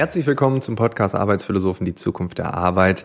Herzlich willkommen zum Podcast Arbeitsphilosophen, die Zukunft der Arbeit.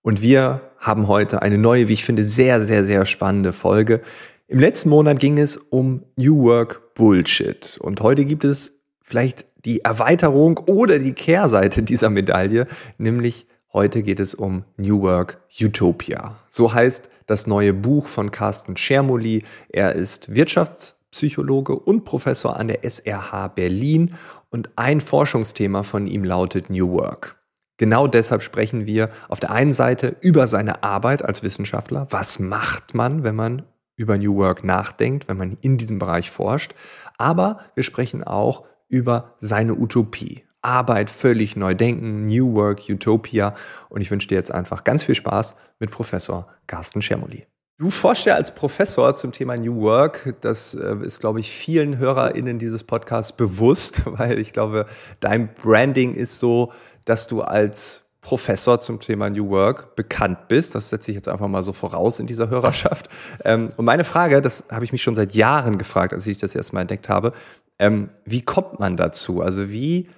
Und wir haben heute eine neue, wie ich finde, sehr, sehr, sehr spannende Folge. Im letzten Monat ging es um New Work Bullshit. Und heute gibt es vielleicht die Erweiterung oder die Kehrseite dieser Medaille, nämlich heute geht es um New Work Utopia. So heißt das neue Buch von Carsten Schermoli. Er ist Wirtschaftspsychologe und Professor an der SRH Berlin und ein Forschungsthema von ihm lautet New Work. Genau deshalb sprechen wir auf der einen Seite über seine Arbeit als Wissenschaftler. Was macht man, wenn man über New Work nachdenkt, wenn man in diesem Bereich forscht? Aber wir sprechen auch über seine Utopie. Arbeit völlig neu denken, New Work, Utopia. Und ich wünsche dir jetzt einfach ganz viel Spaß mit Professor Carsten Schermoli. Du forschst ja als Professor zum Thema New Work. Das äh, ist, glaube ich, vielen HörerInnen dieses Podcasts bewusst, weil ich glaube, dein Branding ist so, dass du als Professor zum Thema New Work bekannt bist. Das setze ich jetzt einfach mal so voraus in dieser Hörerschaft. Ähm, und meine Frage, das habe ich mich schon seit Jahren gefragt, als ich das erstmal entdeckt habe, ähm, wie kommt man dazu? Also wie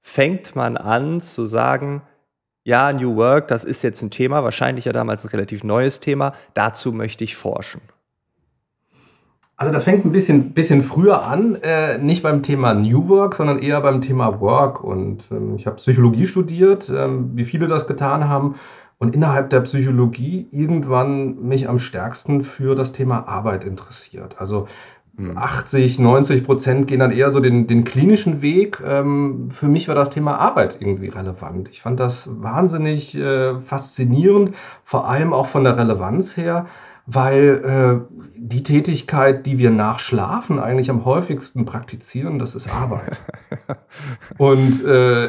fängt man an zu sagen, ja, New Work, das ist jetzt ein Thema, wahrscheinlich ja damals ein relativ neues Thema, dazu möchte ich forschen? Also das fängt ein bisschen, bisschen früher an, äh, nicht beim Thema New Work, sondern eher beim Thema Work. Und ähm, ich habe Psychologie studiert, ähm, wie viele das getan haben. Und innerhalb der Psychologie irgendwann mich am stärksten für das Thema Arbeit interessiert. Also 80, hm. 90 Prozent gehen dann eher so den, den klinischen Weg. Ähm, für mich war das Thema Arbeit irgendwie relevant. Ich fand das wahnsinnig äh, faszinierend, vor allem auch von der Relevanz her weil äh, die Tätigkeit, die wir nach Schlafen eigentlich am häufigsten praktizieren, das ist Arbeit. Und äh,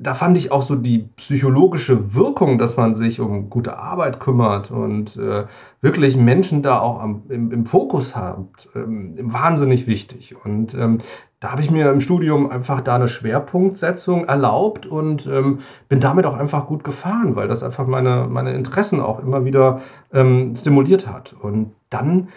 da fand ich auch so die psychologische Wirkung, dass man sich um gute Arbeit kümmert und äh, wirklich Menschen da auch am, im, im Fokus hat, ähm, wahnsinnig wichtig. Und ähm, da habe ich mir im Studium einfach da eine Schwerpunktsetzung erlaubt und ähm, bin damit auch einfach gut gefahren, weil das einfach meine, meine Interessen auch immer wieder ähm, stimuliert hat. Und dann,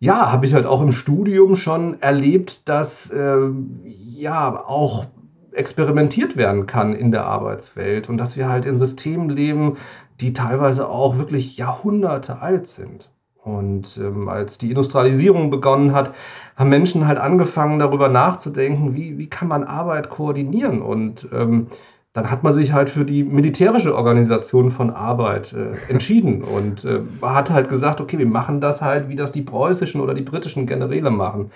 ja, habe ich halt auch im Studium schon erlebt, dass äh, ja auch experimentiert werden kann in der Arbeitswelt und dass wir halt in Systemen leben, die teilweise auch wirklich Jahrhunderte alt sind. Und ähm, als die Industrialisierung begonnen hat, haben Menschen halt angefangen, darüber nachzudenken, wie, wie kann man Arbeit koordinieren. Und ähm, dann hat man sich halt für die militärische Organisation von Arbeit äh, entschieden und äh, hat halt gesagt, okay, wir machen das halt, wie das die preußischen oder die britischen Generäle machen.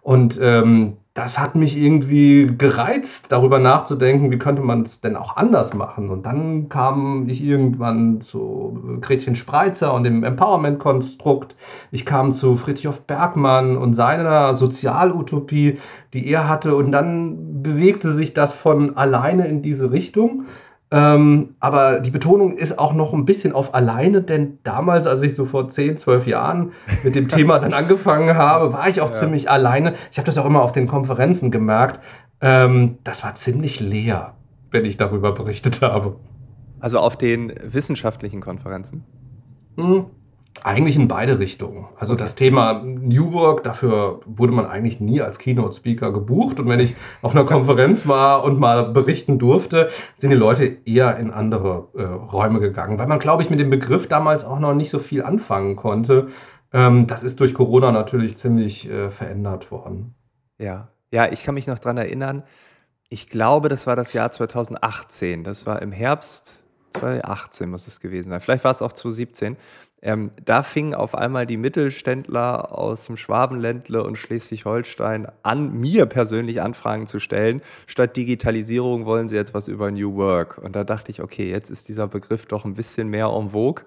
Und ähm, das hat mich irgendwie gereizt, darüber nachzudenken, wie könnte man es denn auch anders machen. Und dann kam ich irgendwann zu Gretchen Spreitzer und dem Empowerment-Konstrukt. Ich kam zu Friedrich Bergmann und seiner Sozialutopie, die er hatte. Und dann bewegte sich das von alleine in diese Richtung. Ähm, aber die Betonung ist auch noch ein bisschen auf alleine, denn damals, als ich so vor 10, 12 Jahren mit dem Thema dann angefangen habe, war ich auch ja. ziemlich alleine. Ich habe das auch immer auf den Konferenzen gemerkt. Ähm, das war ziemlich leer, wenn ich darüber berichtet habe. Also auf den wissenschaftlichen Konferenzen? Hm, eigentlich in beide Richtungen. Also okay. das Thema New Work, dafür wurde man eigentlich nie als Keynote-Speaker gebucht. Und wenn ich auf einer Konferenz war und mal berichten durfte, sind die Leute eher in andere äh, Räume gegangen, weil man, glaube ich, mit dem Begriff damals auch noch nicht so viel anfangen konnte. Ähm, das ist durch Corona natürlich ziemlich äh, verändert worden. Ja, ja, ich kann mich noch dran erinnern. Ich glaube, das war das Jahr 2018. Das war im Herbst 2018 muss es gewesen sein. Vielleicht war es auch 2017. Ähm, da fingen auf einmal die Mittelständler aus dem Schwabenländle und Schleswig-Holstein an, mir persönlich Anfragen zu stellen. Statt Digitalisierung wollen sie jetzt was über New Work. Und da dachte ich, okay, jetzt ist dieser Begriff doch ein bisschen mehr en vogue.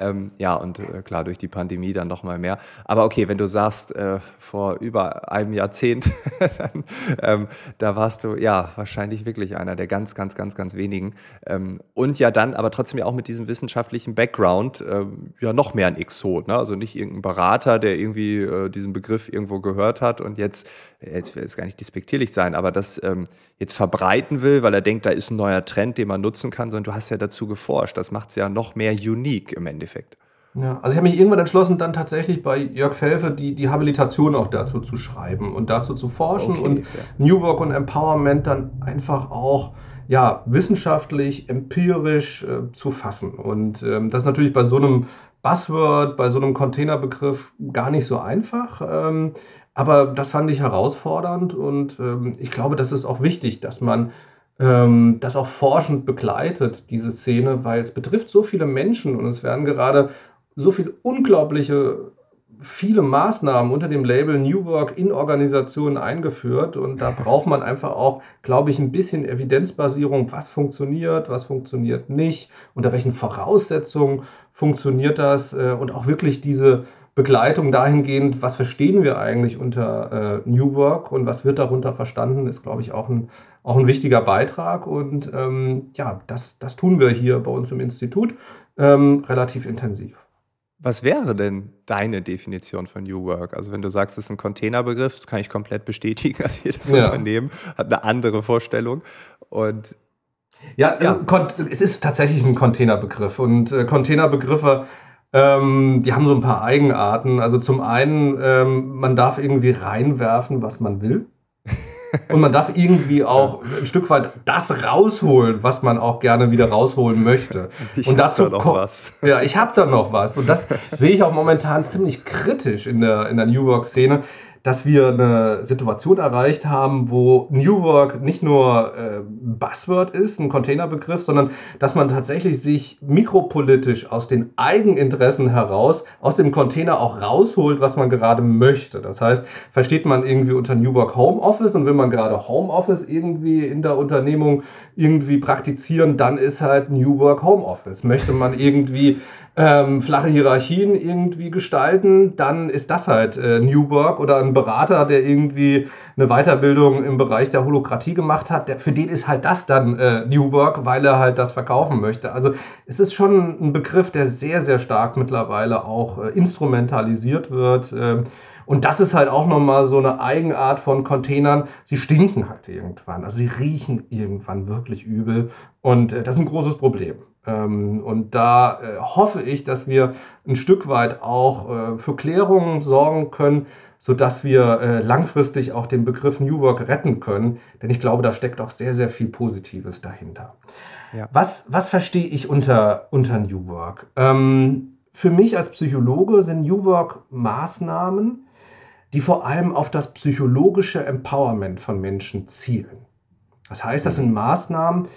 Ähm, ja, und äh, klar, durch die Pandemie dann noch mal mehr. Aber okay, wenn du sagst, äh, vor über einem Jahrzehnt, dann, ähm, da warst du ja wahrscheinlich wirklich einer der ganz, ganz, ganz, ganz wenigen. Ähm, und ja dann, aber trotzdem ja auch mit diesem wissenschaftlichen Background, äh, ja noch mehr ein Exot. Ne? Also nicht irgendein Berater, der irgendwie äh, diesen Begriff irgendwo gehört hat und jetzt, jetzt will es gar nicht despektierlich sein, aber das ähm, jetzt verbreiten will, weil er denkt, da ist ein neuer Trend, den man nutzen kann, sondern du hast ja dazu geforscht. Das macht es ja noch mehr unique im Endeffekt. Ja, also ich habe mich irgendwann entschlossen, dann tatsächlich bei Jörg Felfe die, die Habilitation auch dazu zu schreiben und dazu zu forschen okay, und ja. New Work und Empowerment dann einfach auch ja, wissenschaftlich, empirisch äh, zu fassen. Und ähm, das ist natürlich bei so einem Buzzword, bei so einem Containerbegriff gar nicht so einfach. Ähm, aber das fand ich herausfordernd und ähm, ich glaube, das ist auch wichtig, dass man ähm, das auch forschend begleitet, diese Szene, weil es betrifft so viele Menschen und es werden gerade so viele unglaubliche viele Maßnahmen unter dem Label New Work in Organisationen eingeführt und da braucht man einfach auch, glaube ich, ein bisschen Evidenzbasierung, was funktioniert, was funktioniert nicht, unter welchen Voraussetzungen funktioniert das äh, und auch wirklich diese Begleitung dahingehend, was verstehen wir eigentlich unter äh, New Work und was wird darunter verstanden, ist, glaube ich, auch ein, auch ein wichtiger Beitrag. Und ähm, ja, das, das tun wir hier bei uns im Institut ähm, relativ intensiv. Was wäre denn deine Definition von New Work? Also wenn du sagst, es ist ein Containerbegriff, kann ich komplett bestätigen. Also jedes ja. Unternehmen hat eine andere Vorstellung. Und ja, ja. Also, es ist tatsächlich ein Containerbegriff. Und äh, Containerbegriffe, ähm, die haben so ein paar Eigenarten. Also zum einen, ähm, man darf irgendwie reinwerfen, was man will. Und man darf irgendwie auch ein Stück weit das rausholen, was man auch gerne wieder rausholen möchte. Ich und dazu da noch was. Ja, ich habe da noch was. Und das sehe ich auch momentan ziemlich kritisch in der, in der New Work-Szene dass wir eine Situation erreicht haben, wo New Work nicht nur äh, Buzzword ist, ein Containerbegriff, sondern dass man tatsächlich sich mikropolitisch aus den Eigeninteressen heraus aus dem Container auch rausholt, was man gerade möchte. Das heißt, versteht man irgendwie unter New Work Homeoffice und will man gerade Homeoffice irgendwie in der Unternehmung irgendwie praktizieren, dann ist halt New Work Homeoffice. Möchte man irgendwie ähm, flache Hierarchien irgendwie gestalten, dann ist das halt äh, New Work oder ein Berater, der irgendwie eine Weiterbildung im Bereich der Holokratie gemacht hat, der, für den ist halt das dann äh, New Work, weil er halt das verkaufen möchte. Also es ist schon ein Begriff, der sehr, sehr stark mittlerweile auch äh, instrumentalisiert wird. Äh, und das ist halt auch nochmal so eine Eigenart von Containern. Sie stinken halt irgendwann. Also sie riechen irgendwann wirklich übel. Und äh, das ist ein großes Problem. Ähm, und da äh, hoffe ich, dass wir ein Stück weit auch äh, für Klärungen sorgen können, sodass wir äh, langfristig auch den Begriff New Work retten können. Denn ich glaube, da steckt auch sehr, sehr viel Positives dahinter. Ja. Was, was verstehe ich unter, unter New Work? Ähm, für mich als Psychologe sind New Work Maßnahmen, die vor allem auf das psychologische Empowerment von Menschen zielen. Das heißt, das sind Maßnahmen,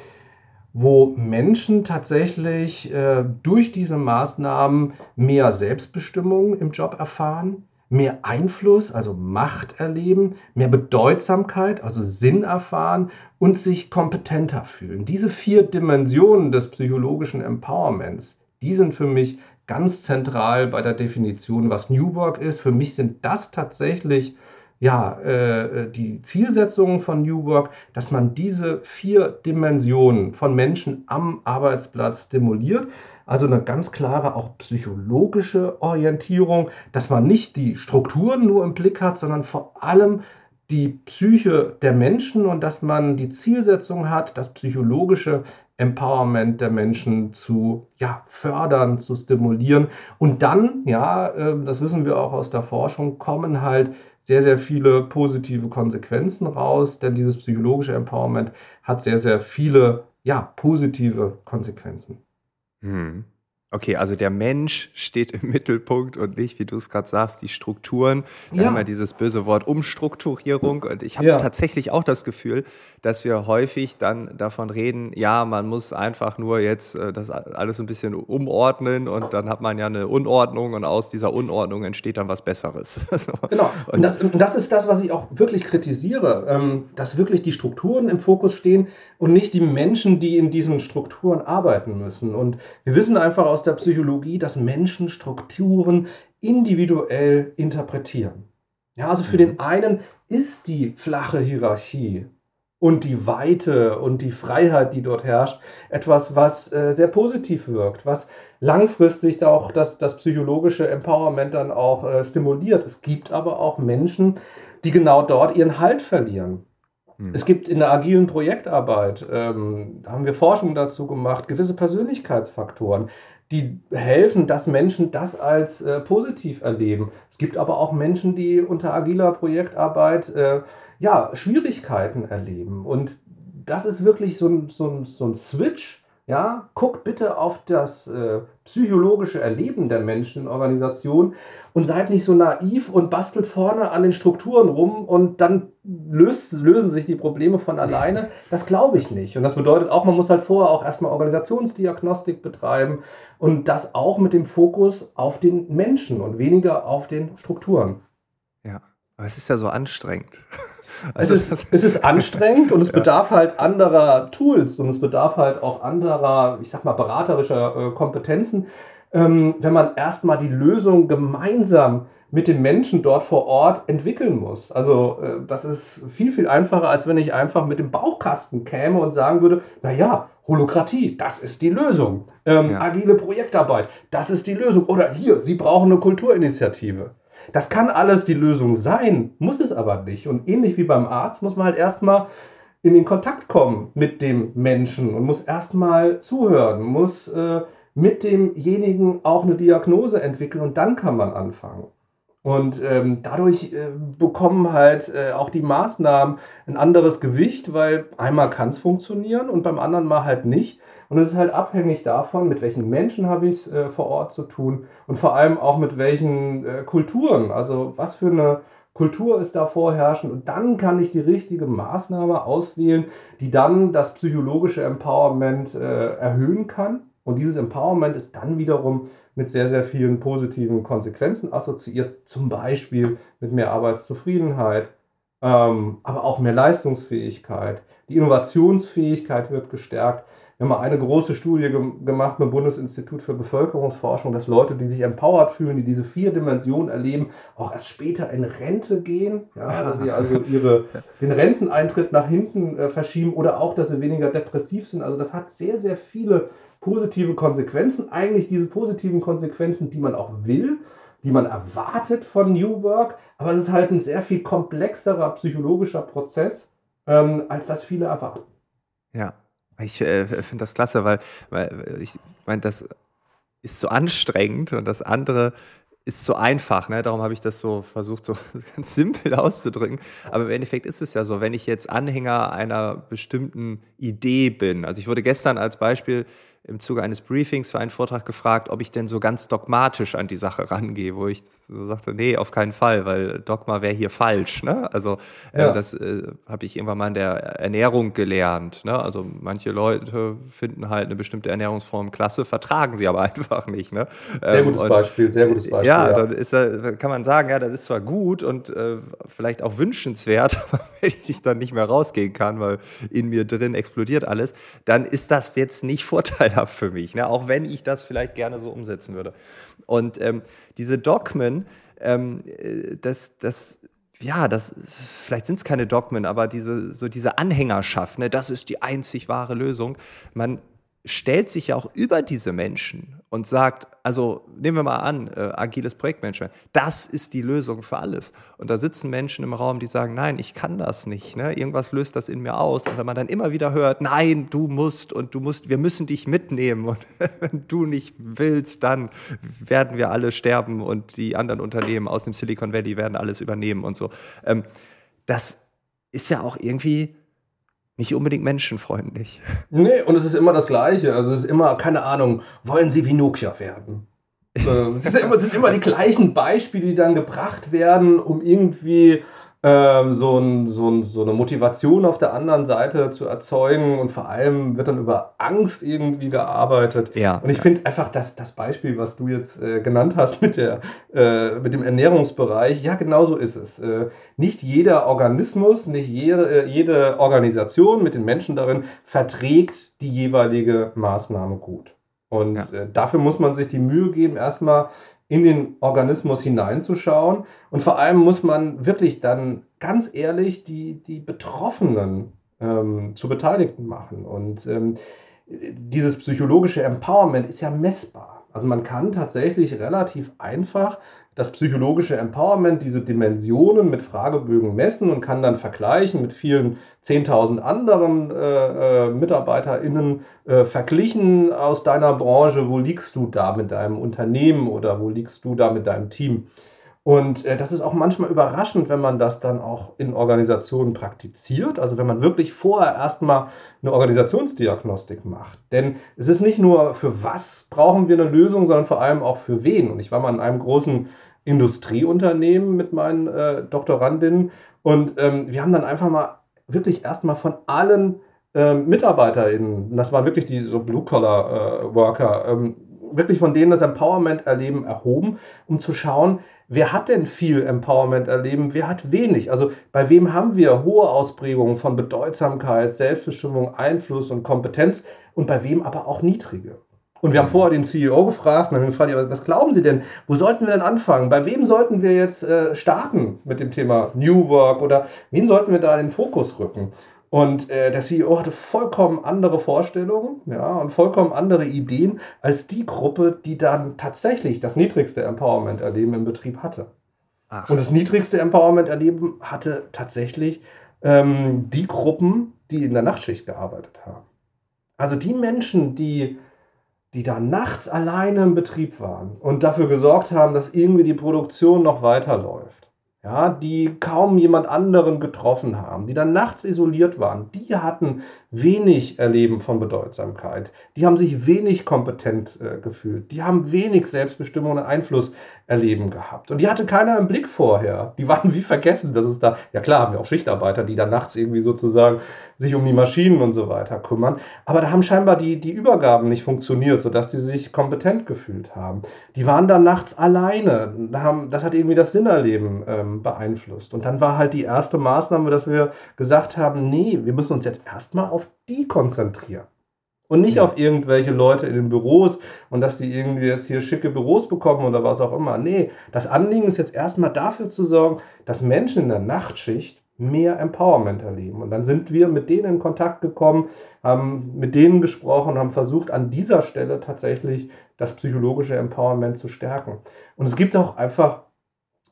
wo Menschen tatsächlich äh, durch diese Maßnahmen mehr Selbstbestimmung im Job erfahren, mehr Einfluss, also Macht erleben, mehr Bedeutsamkeit, also Sinn erfahren und sich kompetenter fühlen. Diese vier Dimensionen des psychologischen Empowerments, die sind für mich ganz zentral bei der Definition, was New Work ist. Für mich sind das tatsächlich ja, äh, die Zielsetzungen von New Work, dass man diese vier Dimensionen von Menschen am Arbeitsplatz stimuliert. Also eine ganz klare auch psychologische Orientierung, dass man nicht die Strukturen nur im Blick hat, sondern vor allem die Psyche der Menschen und dass man die Zielsetzung hat, das psychologische Empowerment der Menschen zu ja, fördern, zu stimulieren. Und dann, ja, äh, das wissen wir auch aus der Forschung, kommen halt sehr, sehr viele positive Konsequenzen raus, denn dieses psychologische Empowerment hat sehr, sehr viele ja, positive Konsequenzen. Hm. Okay, also der Mensch steht im Mittelpunkt und nicht, wie du es gerade sagst, die Strukturen. Wir ja. haben ja dieses böse Wort Umstrukturierung. Und ich habe ja. tatsächlich auch das Gefühl, dass wir häufig dann davon reden, ja, man muss einfach nur jetzt äh, das alles ein bisschen umordnen und dann hat man ja eine Unordnung und aus dieser Unordnung entsteht dann was Besseres. genau. Und das, und das, ist das, was ich auch wirklich kritisiere, ähm, dass wirklich die Strukturen im Fokus stehen und nicht die Menschen, die in diesen Strukturen arbeiten müssen. Und wir wissen einfach aus aus der Psychologie, dass Menschen Strukturen individuell interpretieren. Ja, also für mhm. den einen ist die flache Hierarchie und die Weite und die Freiheit, die dort herrscht, etwas, was äh, sehr positiv wirkt, was langfristig auch das, das psychologische Empowerment dann auch äh, stimuliert. Es gibt aber auch Menschen, die genau dort ihren Halt verlieren. Hm. Es gibt in der agilen Projektarbeit, ähm, da haben wir Forschung dazu gemacht, gewisse Persönlichkeitsfaktoren, die helfen, dass Menschen das als äh, positiv erleben. Es gibt aber auch Menschen, die unter agiler Projektarbeit äh, ja, Schwierigkeiten erleben. Und das ist wirklich so ein, so ein, so ein Switch. Ja, guckt bitte auf das äh, psychologische Erleben der Menschen in Organisationen und seid nicht so naiv und bastelt vorne an den Strukturen rum und dann löst, lösen sich die Probleme von alleine. Das glaube ich nicht. Und das bedeutet auch, man muss halt vorher auch erstmal Organisationsdiagnostik betreiben und das auch mit dem Fokus auf den Menschen und weniger auf den Strukturen. Ja, aber es ist ja so anstrengend. Also es, ist, es ist anstrengend und es ja. bedarf halt anderer Tools und es bedarf halt auch anderer, ich sag mal, beraterischer äh, Kompetenzen, ähm, wenn man erstmal die Lösung gemeinsam mit den Menschen dort vor Ort entwickeln muss. Also äh, das ist viel, viel einfacher, als wenn ich einfach mit dem Bauchkasten käme und sagen würde, naja, Holokratie, das ist die Lösung. Ähm, ja. Agile Projektarbeit, das ist die Lösung. Oder hier, Sie brauchen eine Kulturinitiative. Das kann alles die Lösung sein, muss es aber nicht. Und ähnlich wie beim Arzt muss man halt erstmal in den Kontakt kommen mit dem Menschen und muss erstmal zuhören, muss äh, mit demjenigen auch eine Diagnose entwickeln und dann kann man anfangen. Und ähm, dadurch äh, bekommen halt äh, auch die Maßnahmen ein anderes Gewicht, weil einmal kann es funktionieren und beim anderen mal halt nicht. Und es ist halt abhängig davon, mit welchen Menschen habe ich es äh, vor Ort zu tun und vor allem auch mit welchen äh, Kulturen. Also was für eine Kultur ist da vorherrschend und dann kann ich die richtige Maßnahme auswählen, die dann das psychologische Empowerment äh, erhöhen kann. Und dieses Empowerment ist dann wiederum mit sehr, sehr vielen positiven Konsequenzen assoziiert, zum Beispiel mit mehr Arbeitszufriedenheit, ähm, aber auch mehr Leistungsfähigkeit. Die Innovationsfähigkeit wird gestärkt. Wir haben mal eine große Studie ge gemacht mit dem Bundesinstitut für Bevölkerungsforschung, dass Leute, die sich empowered fühlen, die diese vier Dimensionen erleben, auch erst später in Rente gehen, ja, dass sie also ihre, den Renteneintritt nach hinten äh, verschieben oder auch, dass sie weniger depressiv sind. Also das hat sehr, sehr viele positive Konsequenzen, eigentlich diese positiven Konsequenzen, die man auch will, die man erwartet von New Work, aber es ist halt ein sehr viel komplexerer psychologischer Prozess, ähm, als das viele erwarten. Ja, ich äh, finde das klasse, weil, weil ich meine, das ist so anstrengend und das andere ist so einfach, ne? Darum habe ich das so versucht, so ganz simpel auszudrücken. Aber im Endeffekt ist es ja so, wenn ich jetzt Anhänger einer bestimmten Idee bin. Also ich wurde gestern als Beispiel im Zuge eines Briefings für einen Vortrag gefragt, ob ich denn so ganz dogmatisch an die Sache rangehe, wo ich so sagte, nee, auf keinen Fall, weil Dogma wäre hier falsch. Ne? Also äh, ja. äh, das äh, habe ich irgendwann mal in der Ernährung gelernt. Ne? Also manche Leute finden halt eine bestimmte Ernährungsform klasse, vertragen sie aber einfach nicht. Ne? Sehr ähm, gutes und, Beispiel, sehr gutes Beispiel. Ja, ja. dann ist, kann man sagen, ja, das ist zwar gut und äh, vielleicht auch wünschenswert, aber wenn ich dann nicht mehr rausgehen kann, weil in mir drin explodiert alles, dann ist das jetzt nicht Vorteil vorteilhaft für mich, ne? auch wenn ich das vielleicht gerne so umsetzen würde. Und ähm, diese Dogmen, ähm, äh, das, das, ja, das, vielleicht sind es keine Dogmen, aber diese, so diese Anhängerschaft, ne, das ist die einzig wahre Lösung. Man stellt sich ja auch über diese Menschen und sagt, also nehmen wir mal an, äh, agiles Projektmanagement, das ist die Lösung für alles. Und da sitzen Menschen im Raum, die sagen, nein, ich kann das nicht. Ne? Irgendwas löst das in mir aus. Und wenn man dann immer wieder hört, nein, du musst und du musst, wir müssen dich mitnehmen. Und wenn du nicht willst, dann werden wir alle sterben und die anderen Unternehmen aus dem Silicon Valley werden alles übernehmen und so. Ähm, das ist ja auch irgendwie nicht unbedingt menschenfreundlich. Nee, und es ist immer das Gleiche. Also es ist immer, keine Ahnung, wollen Sie wie Nokia werden? Es sind immer, sind immer die gleichen Beispiele, die dann gebracht werden, um irgendwie ähm, so, ein, so, ein, so, eine Motivation auf der anderen Seite zu erzeugen und vor allem wird dann über Angst irgendwie gearbeitet. Ja, und ich ja. finde einfach, dass das Beispiel, was du jetzt äh, genannt hast mit, der, äh, mit dem Ernährungsbereich, ja, genau so ist es. Äh, nicht jeder Organismus, nicht jede, äh, jede Organisation mit den Menschen darin verträgt die jeweilige Maßnahme gut. Und ja. äh, dafür muss man sich die Mühe geben, erstmal in den Organismus hineinzuschauen. Und vor allem muss man wirklich dann ganz ehrlich die, die Betroffenen ähm, zu Beteiligten machen. Und ähm, dieses psychologische Empowerment ist ja messbar. Also man kann tatsächlich relativ einfach das psychologische Empowerment, diese Dimensionen mit Fragebögen messen und kann dann vergleichen mit vielen 10.000 anderen äh, äh, MitarbeiterInnen äh, verglichen aus deiner Branche. Wo liegst du da mit deinem Unternehmen oder wo liegst du da mit deinem Team? Und äh, das ist auch manchmal überraschend, wenn man das dann auch in Organisationen praktiziert. Also wenn man wirklich vorher erstmal eine Organisationsdiagnostik macht. Denn es ist nicht nur für was brauchen wir eine Lösung, sondern vor allem auch für wen. Und ich war mal in einem großen Industrieunternehmen mit meinen äh, Doktorandinnen und ähm, wir haben dann einfach mal wirklich erstmal von allen äh, MitarbeiterInnen, das waren wirklich die so Blue-Collar-Worker, äh, ähm, wirklich von denen das Empowerment erleben erhoben, um zu schauen, wer hat denn viel Empowerment erleben, wer hat wenig. Also bei wem haben wir hohe Ausprägungen von Bedeutsamkeit, Selbstbestimmung, Einfluss und Kompetenz und bei wem aber auch niedrige. Und wir haben vorher den CEO gefragt und haben gefragt, was glauben Sie denn? Wo sollten wir denn anfangen? Bei wem sollten wir jetzt äh, starten mit dem Thema New Work oder wen sollten wir da in den Fokus rücken? Und äh, der CEO hatte vollkommen andere Vorstellungen ja, und vollkommen andere Ideen als die Gruppe, die dann tatsächlich das niedrigste Empowerment-Erleben im Betrieb hatte. Ach. Und das niedrigste Empowerment-Erleben hatte tatsächlich ähm, die Gruppen, die in der Nachtschicht gearbeitet haben. Also die Menschen, die, die da nachts alleine im Betrieb waren und dafür gesorgt haben, dass irgendwie die Produktion noch weiterläuft ja, die kaum jemand anderen getroffen haben, die dann nachts isoliert waren, die hatten wenig Erleben von Bedeutsamkeit, die haben sich wenig kompetent äh, gefühlt, die haben wenig Selbstbestimmung und Einfluss erleben gehabt. Und die hatte keiner im Blick vorher. Die waren wie vergessen, dass es da, ja klar, haben wir auch Schichtarbeiter, die dann nachts irgendwie sozusagen sich um die Maschinen und so weiter kümmern. Aber da haben scheinbar die, die Übergaben nicht funktioniert, sodass sie sich kompetent gefühlt haben. Die waren dann nachts alleine. das hat irgendwie das Sinnerleben ähm, beeinflusst. Und dann war halt die erste Maßnahme, dass wir gesagt haben, nee, wir müssen uns jetzt erstmal auf die konzentrieren. Und nicht ja. auf irgendwelche Leute in den Büros und dass die irgendwie jetzt hier schicke Büros bekommen oder was auch immer. Nee, das Anliegen ist jetzt erstmal dafür zu sorgen, dass Menschen in der Nachtschicht mehr Empowerment erleben. Und dann sind wir mit denen in Kontakt gekommen, haben mit denen gesprochen, haben versucht, an dieser Stelle tatsächlich das psychologische Empowerment zu stärken. Und es gibt auch einfach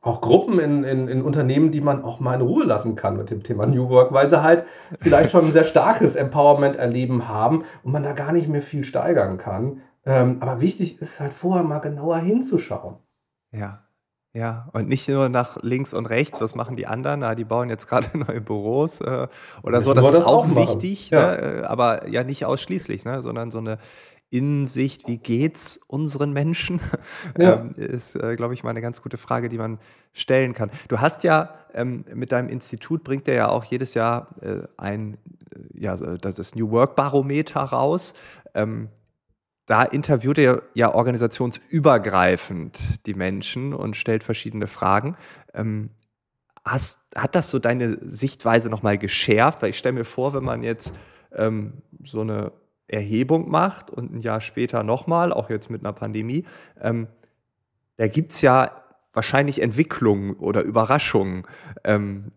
auch Gruppen in, in, in Unternehmen, die man auch mal in Ruhe lassen kann mit dem Thema New Work, weil sie halt vielleicht schon ein sehr starkes Empowerment-Erleben haben und man da gar nicht mehr viel steigern kann. Ähm, aber wichtig ist halt vorher mal genauer hinzuschauen. Ja, ja, und nicht nur nach links und rechts, was machen die anderen? Na, die bauen jetzt gerade neue Büros äh, oder so. Das, das ist auch, wichtig, ja. Ne? aber ja nicht ausschließlich, ne? sondern so eine Innensicht, wie geht's unseren Menschen, ja. ähm, ist, äh, glaube ich, mal eine ganz gute Frage, die man stellen kann. Du hast ja ähm, mit deinem Institut bringt er ja auch jedes Jahr äh, ein, äh, ja, das New Work Barometer raus. Ähm, da interviewt er ja organisationsübergreifend die Menschen und stellt verschiedene Fragen. Ähm, hast, hat das so deine Sichtweise nochmal geschärft? Weil ich stelle mir vor, wenn man jetzt ähm, so eine Erhebung macht und ein Jahr später nochmal, auch jetzt mit einer Pandemie, ähm, da gibt es ja wahrscheinlich Entwicklungen oder Überraschungen, ähm,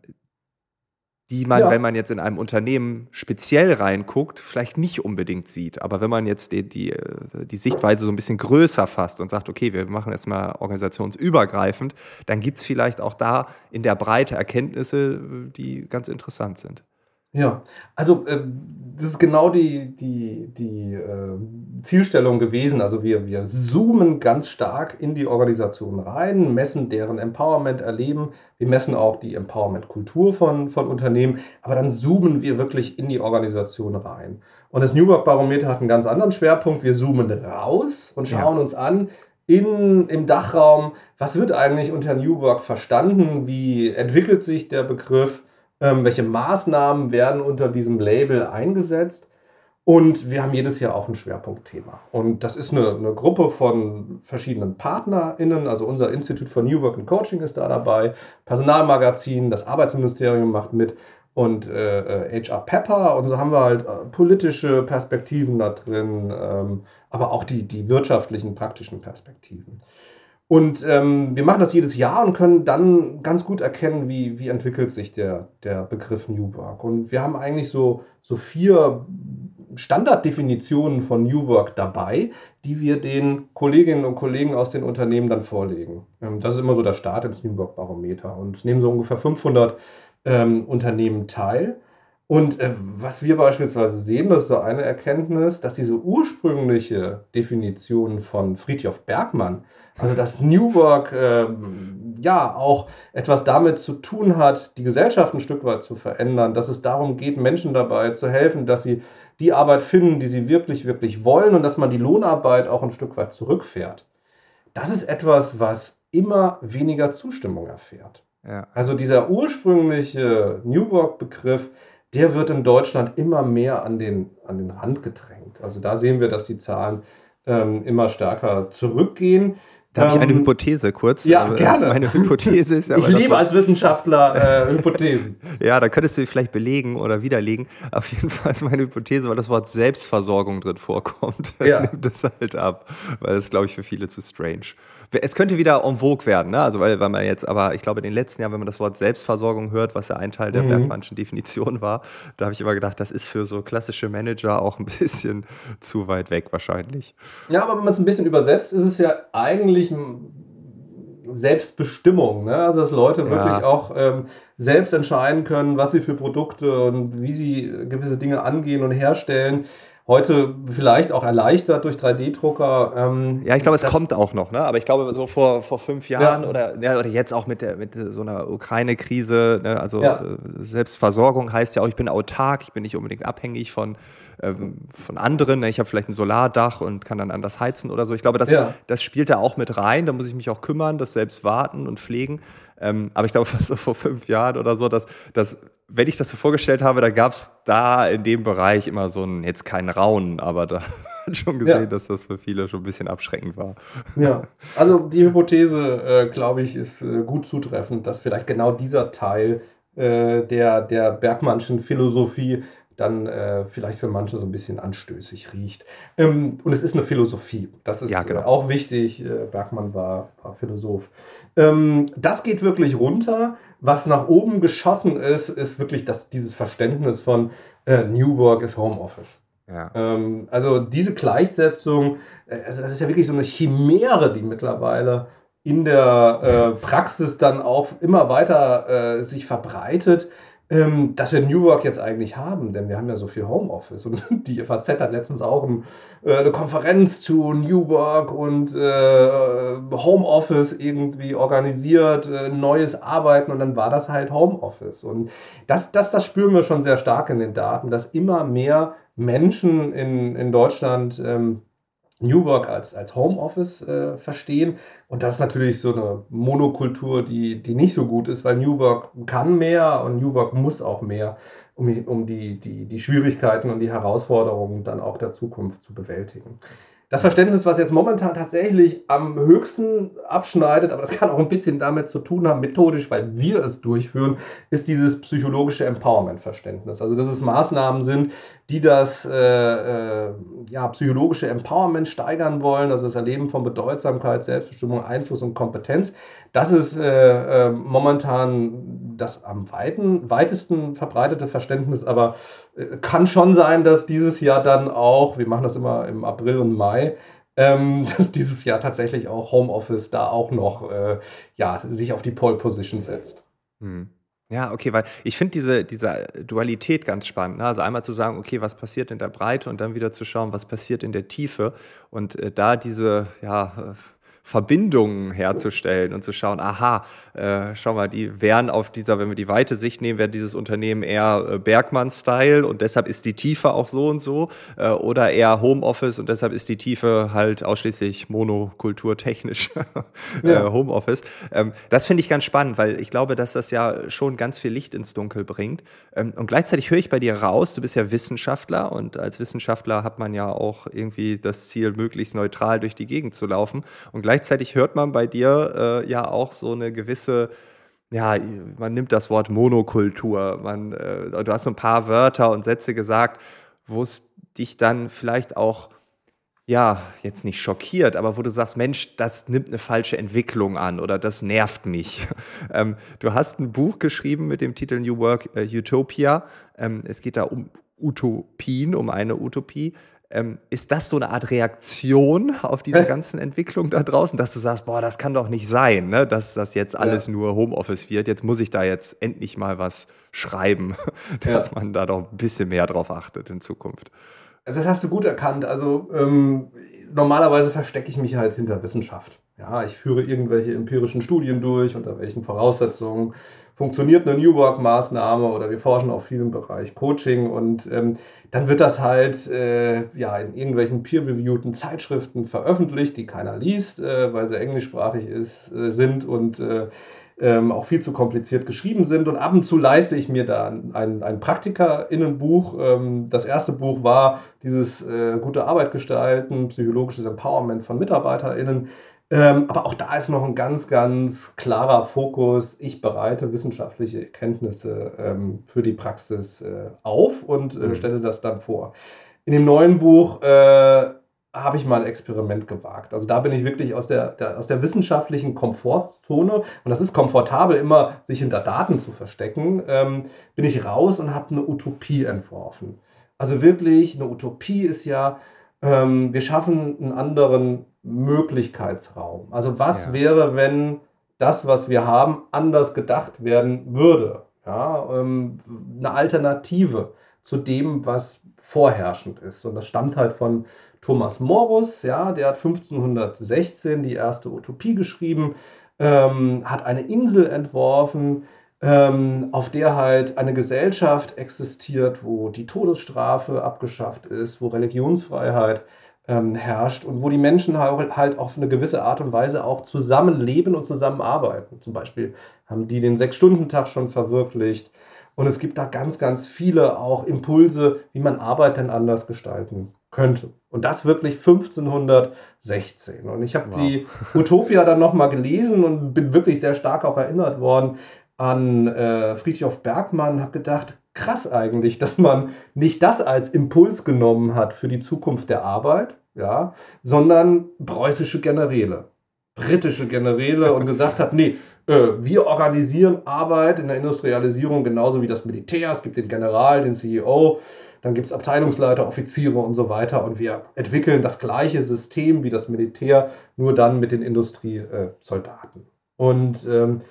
die man, ja. wenn man jetzt in einem Unternehmen speziell reinguckt, vielleicht nicht unbedingt sieht. Aber wenn man jetzt die, die, die Sichtweise so ein bisschen größer fasst und sagt, okay, wir machen jetzt mal organisationsübergreifend, dann gibt es vielleicht auch da in der Breite Erkenntnisse, die ganz interessant sind. Ja, also äh, das ist genau die, die, die äh, Zielstellung gewesen. Also wir, wir zoomen ganz stark in die Organisation rein, messen deren Empowerment erleben. Wir messen auch die Empowerment-Kultur von, von Unternehmen, aber dann zoomen wir wirklich in die Organisation rein. Und das New Work Barometer hat einen ganz anderen Schwerpunkt. Wir zoomen raus und schauen ja. uns an, in, im Dachraum, was wird eigentlich unter New Work verstanden? Wie entwickelt sich der Begriff? Ähm, welche Maßnahmen werden unter diesem Label eingesetzt. Und wir haben jedes Jahr auch ein Schwerpunktthema. Und das ist eine, eine, Gruppe von verschiedenen PartnerInnen. Also unser Institut for New Work and Coaching ist da dabei, Personalmagazin, das Arbeitsministerium macht mit. und äh, HR Pepper und so haben wir halt äh, politische Perspektiven da drin, ähm, aber auch die, die wirtschaftlichen, praktischen Perspektiven. Und ähm, wir machen das jedes Jahr und können dann ganz gut erkennen, wie, wie entwickelt sich der, der Begriff New Work. Und wir haben eigentlich so, so vier Standarddefinitionen von New Work dabei, die wir den Kolleginnen und Kollegen aus den Unternehmen dann vorlegen. Ähm, das ist immer so der Start ins New Work Barometer. Und es nehmen so ungefähr 500 ähm, Unternehmen teil. Und äh, was wir beispielsweise sehen, das ist so eine Erkenntnis, dass diese ursprüngliche Definition von Friedhof Bergmann, also dass New Work äh, ja auch etwas damit zu tun hat, die Gesellschaft ein Stück weit zu verändern, dass es darum geht, Menschen dabei zu helfen, dass sie die Arbeit finden, die sie wirklich, wirklich wollen und dass man die Lohnarbeit auch ein Stück weit zurückfährt. Das ist etwas, was immer weniger Zustimmung erfährt. Ja. Also dieser ursprüngliche New Work-Begriff, der wird in Deutschland immer mehr an den, an den Rand gedrängt. Also da sehen wir, dass die Zahlen ähm, immer stärker zurückgehen. Da habe ich eine ähm, Hypothese kurz. Ja, gerne. Meine Hypothese ist ja. Ich liebe als Wissenschaftler äh, Hypothesen. ja, da könntest du vielleicht belegen oder widerlegen. Auf jeden Fall ist meine Hypothese, weil das Wort Selbstversorgung drin vorkommt. Ja. Nimmt das halt ab. Weil das, glaube ich, für viele zu strange. Es könnte wieder en vogue werden, ne? Also, weil, weil man jetzt, aber ich glaube, in den letzten Jahren, wenn man das Wort Selbstversorgung hört, was ja ein Teil der mhm. Bergmannschen Definition war, da habe ich immer gedacht, das ist für so klassische Manager auch ein bisschen zu weit weg wahrscheinlich. Ja, aber wenn man es ein bisschen übersetzt, ist es ja eigentlich Selbstbestimmung, ne? Also, dass Leute ja. wirklich auch ähm, selbst entscheiden können, was sie für Produkte und wie sie gewisse Dinge angehen und herstellen heute vielleicht auch erleichtert durch 3D-Drucker. Ähm, ja, ich glaube, es kommt auch noch, ne? aber ich glaube, so vor, vor fünf Jahren ja. Oder, ja, oder jetzt auch mit, der, mit so einer Ukraine-Krise, ne? also ja. Äh, Selbstversorgung heißt ja auch, ich bin autark, ich bin nicht unbedingt abhängig von, ähm, von anderen. Ne? Ich habe vielleicht ein Solardach und kann dann anders heizen oder so. Ich glaube, das, das spielt da auch mit rein. Da muss ich mich auch kümmern, das selbst warten und pflegen. Ähm, aber ich glaube, so vor fünf Jahren oder so, dass, dass wenn ich das so vorgestellt habe, da gab es da in dem Bereich immer so ein, jetzt kein Raunen, aber da hat schon gesehen, ja. dass das für viele schon ein bisschen abschreckend war. Ja, also die Hypothese, äh, glaube ich, ist äh, gut zutreffend, dass vielleicht genau dieser Teil äh, der, der Bergmannschen Philosophie dann äh, vielleicht für manche so ein bisschen anstößig riecht. Ähm, und es ist eine Philosophie. Das ist ja, genau. auch wichtig. Äh, Bergmann war, war Philosoph. Ähm, das geht wirklich runter. Was nach oben geschossen ist, ist wirklich das, dieses Verständnis von äh, New Work is Homeoffice. Ja. Ähm, also diese Gleichsetzung, äh, also das ist ja wirklich so eine Chimäre, die mittlerweile in der äh, Praxis dann auch immer weiter äh, sich verbreitet ähm, dass wir New Work jetzt eigentlich haben, denn wir haben ja so viel Homeoffice und die FAZ hat letztens auch ein, äh, eine Konferenz zu New Work und äh, Homeoffice irgendwie organisiert, äh, neues Arbeiten und dann war das halt Homeoffice und das, das, das spüren wir schon sehr stark in den Daten, dass immer mehr Menschen in, in Deutschland ähm, New Work als, als Homeoffice äh, verstehen. Und das ist natürlich so eine Monokultur, die, die nicht so gut ist, weil New Work kann mehr und New Work muss auch mehr, um, um die, die, die Schwierigkeiten und die Herausforderungen dann auch der Zukunft zu bewältigen. Das Verständnis, was jetzt momentan tatsächlich am höchsten abschneidet, aber das kann auch ein bisschen damit zu tun haben, methodisch, weil wir es durchführen, ist dieses psychologische Empowerment-Verständnis. Also, dass es Maßnahmen sind, die das äh, äh, ja, psychologische Empowerment steigern wollen, also das Erleben von Bedeutsamkeit, Selbstbestimmung, Einfluss und Kompetenz. Das ist äh, äh momentan das am weiten, weitesten verbreitete Verständnis, aber äh, kann schon sein, dass dieses Jahr dann auch, wir machen das immer im April und Mai, ähm, dass dieses Jahr tatsächlich auch Homeoffice da auch noch äh, ja, sich auf die Pole Position setzt. Hm. Ja, okay, weil ich finde diese, diese Dualität ganz spannend. Ne? Also einmal zu sagen, okay, was passiert in der Breite und dann wieder zu schauen, was passiert in der Tiefe. Und äh, da diese, ja, Verbindungen herzustellen und zu schauen, aha, äh, schau mal, die wären auf dieser, wenn wir die weite Sicht nehmen, wäre dieses Unternehmen eher äh, Bergmann-Style und deshalb ist die Tiefe auch so und so äh, oder eher Homeoffice und deshalb ist die Tiefe halt ausschließlich monokulturtechnisch ja. äh, Homeoffice. Ähm, das finde ich ganz spannend, weil ich glaube, dass das ja schon ganz viel Licht ins Dunkel bringt. Ähm, und gleichzeitig höre ich bei dir raus, du bist ja Wissenschaftler und als Wissenschaftler hat man ja auch irgendwie das Ziel, möglichst neutral durch die Gegend zu laufen und gleichzeitig gleichzeitig hört man bei dir äh, ja auch so eine gewisse ja, man nimmt das Wort Monokultur. Man, äh, du hast so ein paar Wörter und Sätze gesagt, wo es dich dann vielleicht auch, ja, jetzt nicht schockiert, aber wo du sagst, Mensch, das nimmt eine falsche Entwicklung an oder das nervt mich. Ähm, du hast ein Buch geschrieben mit dem Titel New Work äh, Utopia. Ähm, es geht da um Utopien, um eine Utopie. Ähm, ist das so eine Art Reaktion auf diese ganzen Entwicklungen da draußen, dass du sagst, boah, das kann doch nicht sein, ne? dass das jetzt alles ja. nur Homeoffice wird. Jetzt muss ich da jetzt endlich mal was schreiben, dass ja. man da doch ein bisschen mehr drauf achtet in Zukunft. Also das hast du gut erkannt. Also ähm, normalerweise verstecke ich mich halt hinter Wissenschaft. Ja, ich führe irgendwelche empirischen Studien durch, unter welchen Voraussetzungen funktioniert eine New Work-Maßnahme oder wir forschen auf viel im Bereich Coaching und ähm, dann wird das halt äh, ja, in irgendwelchen peer-reviewten Zeitschriften veröffentlicht, die keiner liest, äh, weil sie englischsprachig ist, äh, sind und äh, ähm, auch viel zu kompliziert geschrieben sind. Und ab und zu leiste ich mir da ein, ein PraktikerInnenbuch. Ähm, das erste Buch war dieses äh, gute Arbeit gestalten, psychologisches Empowerment von MitarbeiterInnen. Ähm, aber auch da ist noch ein ganz, ganz klarer Fokus. Ich bereite wissenschaftliche Erkenntnisse ähm, für die Praxis äh, auf und äh, mhm. stelle das dann vor. In dem neuen Buch äh, habe ich mal ein Experiment gewagt. Also da bin ich wirklich aus der, der, aus der wissenschaftlichen Komfortzone, und das ist komfortabel, immer sich hinter Daten zu verstecken, ähm, bin ich raus und habe eine Utopie entworfen. Also wirklich, eine Utopie ist ja, ähm, wir schaffen einen anderen Möglichkeitsraum. Also was ja. wäre, wenn das, was wir haben, anders gedacht werden würde? Ja, ähm, eine Alternative zu dem, was vorherrschend ist. Und das stammt halt von Thomas Morus, ja, der hat 1516 die erste Utopie geschrieben, ähm, hat eine Insel entworfen, ähm, auf der halt eine Gesellschaft existiert, wo die Todesstrafe abgeschafft ist, wo Religionsfreiheit ähm, herrscht und wo die Menschen halt, auf eine gewisse Art und Weise auch zusammenleben und zusammenarbeiten. Zum Beispiel haben die den Sechs-Stunden-Tag schon verwirklicht. Und es gibt da ganz, ganz viele auch Impulse, wie man Arbeit denn anders gestalten könnte. Und das wirklich 1516. Und ich habe wow. die Utopia dann nochmal gelesen und bin wirklich sehr stark auch erinnert worden an äh, Friedrich Bergmann, habe gedacht, krass eigentlich, dass man nicht das als Impuls genommen hat für die Zukunft der Arbeit, ja, sondern preußische Generäle, britische Generäle und gesagt hat, nee, äh, wir organisieren Arbeit in der Industrialisierung genauso wie das Militär. Es gibt den General, den CEO, dann gibt es Abteilungsleiter, Offiziere und so weiter. Und wir entwickeln das gleiche System wie das Militär, nur dann mit den Industriesoldaten. Und ähm,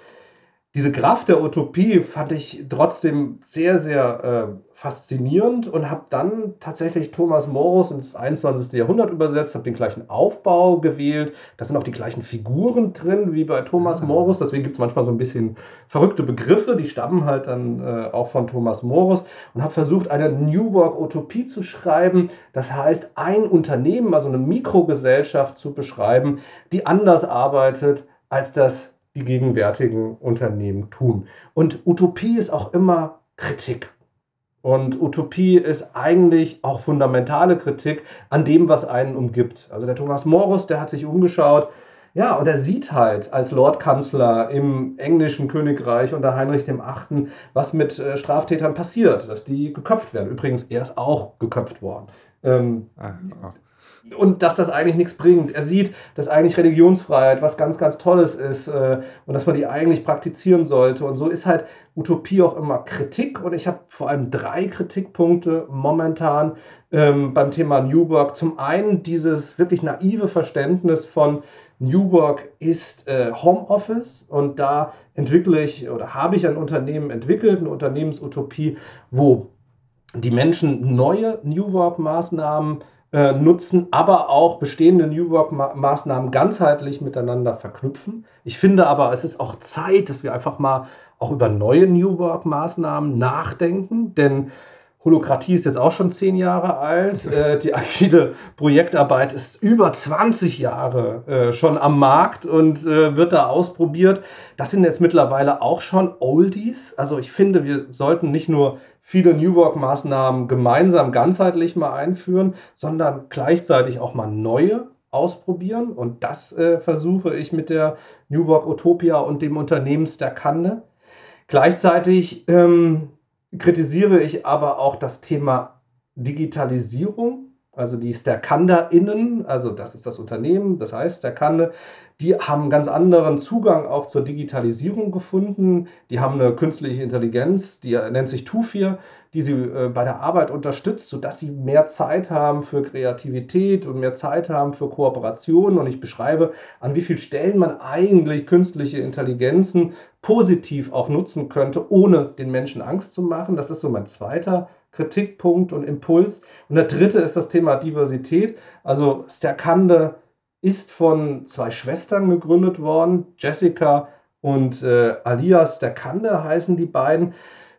diese Kraft der Utopie fand ich trotzdem sehr, sehr äh, faszinierend und habe dann tatsächlich Thomas Morus ins 21. Jahrhundert übersetzt, habe den gleichen Aufbau gewählt. Da sind auch die gleichen Figuren drin wie bei Thomas ah. Morus. Deswegen gibt es manchmal so ein bisschen verrückte Begriffe, die stammen halt dann äh, auch von Thomas Morus und habe versucht, eine New Work Utopie zu schreiben. Das heißt, ein Unternehmen, also eine Mikrogesellschaft zu beschreiben, die anders arbeitet als das die gegenwärtigen Unternehmen tun. Und Utopie ist auch immer Kritik. Und Utopie ist eigentlich auch fundamentale Kritik an dem, was einen umgibt. Also der Thomas Morus, der hat sich umgeschaut, ja, und er sieht halt als Lordkanzler im englischen Königreich unter Heinrich VIII., was mit äh, Straftätern passiert, dass die geköpft werden. Übrigens, er ist auch geköpft worden. Ähm, ah, und dass das eigentlich nichts bringt. Er sieht, dass eigentlich Religionsfreiheit was ganz, ganz Tolles ist äh, und dass man die eigentlich praktizieren sollte. Und so ist halt Utopie auch immer Kritik. Und ich habe vor allem drei Kritikpunkte momentan ähm, beim Thema New Work. Zum einen dieses wirklich naive Verständnis von New Work ist äh, Homeoffice und da entwickle ich oder habe ich ein Unternehmen entwickelt, eine Unternehmensutopie, wo die Menschen neue New Work-Maßnahmen äh, nutzen, aber auch bestehende New Work-Maßnahmen ganzheitlich miteinander verknüpfen. Ich finde aber, es ist auch Zeit, dass wir einfach mal auch über neue New Work-Maßnahmen nachdenken, denn Holokratie ist jetzt auch schon zehn Jahre alt. Äh, die agile Projektarbeit ist über 20 Jahre äh, schon am Markt und äh, wird da ausprobiert. Das sind jetzt mittlerweile auch schon Oldies. Also ich finde, wir sollten nicht nur viele New Work-Maßnahmen gemeinsam ganzheitlich mal einführen, sondern gleichzeitig auch mal neue ausprobieren. Und das äh, versuche ich mit der New Work Utopia und dem Unternehmen Sterkande. Gleichzeitig ähm, kritisiere ich aber auch das Thema Digitalisierung also die SterkanderInnen, also das ist das Unternehmen, das heißt Sterkande, die haben einen ganz anderen Zugang auch zur Digitalisierung gefunden. Die haben eine künstliche Intelligenz, die nennt sich Tufir, die sie äh, bei der Arbeit unterstützt, sodass sie mehr Zeit haben für Kreativität und mehr Zeit haben für Kooperation. Und ich beschreibe, an wie vielen Stellen man eigentlich künstliche Intelligenzen positiv auch nutzen könnte, ohne den Menschen Angst zu machen. Das ist so mein zweiter Kritikpunkt und Impuls. Und der dritte ist das Thema Diversität. Also Sterkande ist von zwei Schwestern gegründet worden, Jessica und äh, Alias Sterkande heißen die beiden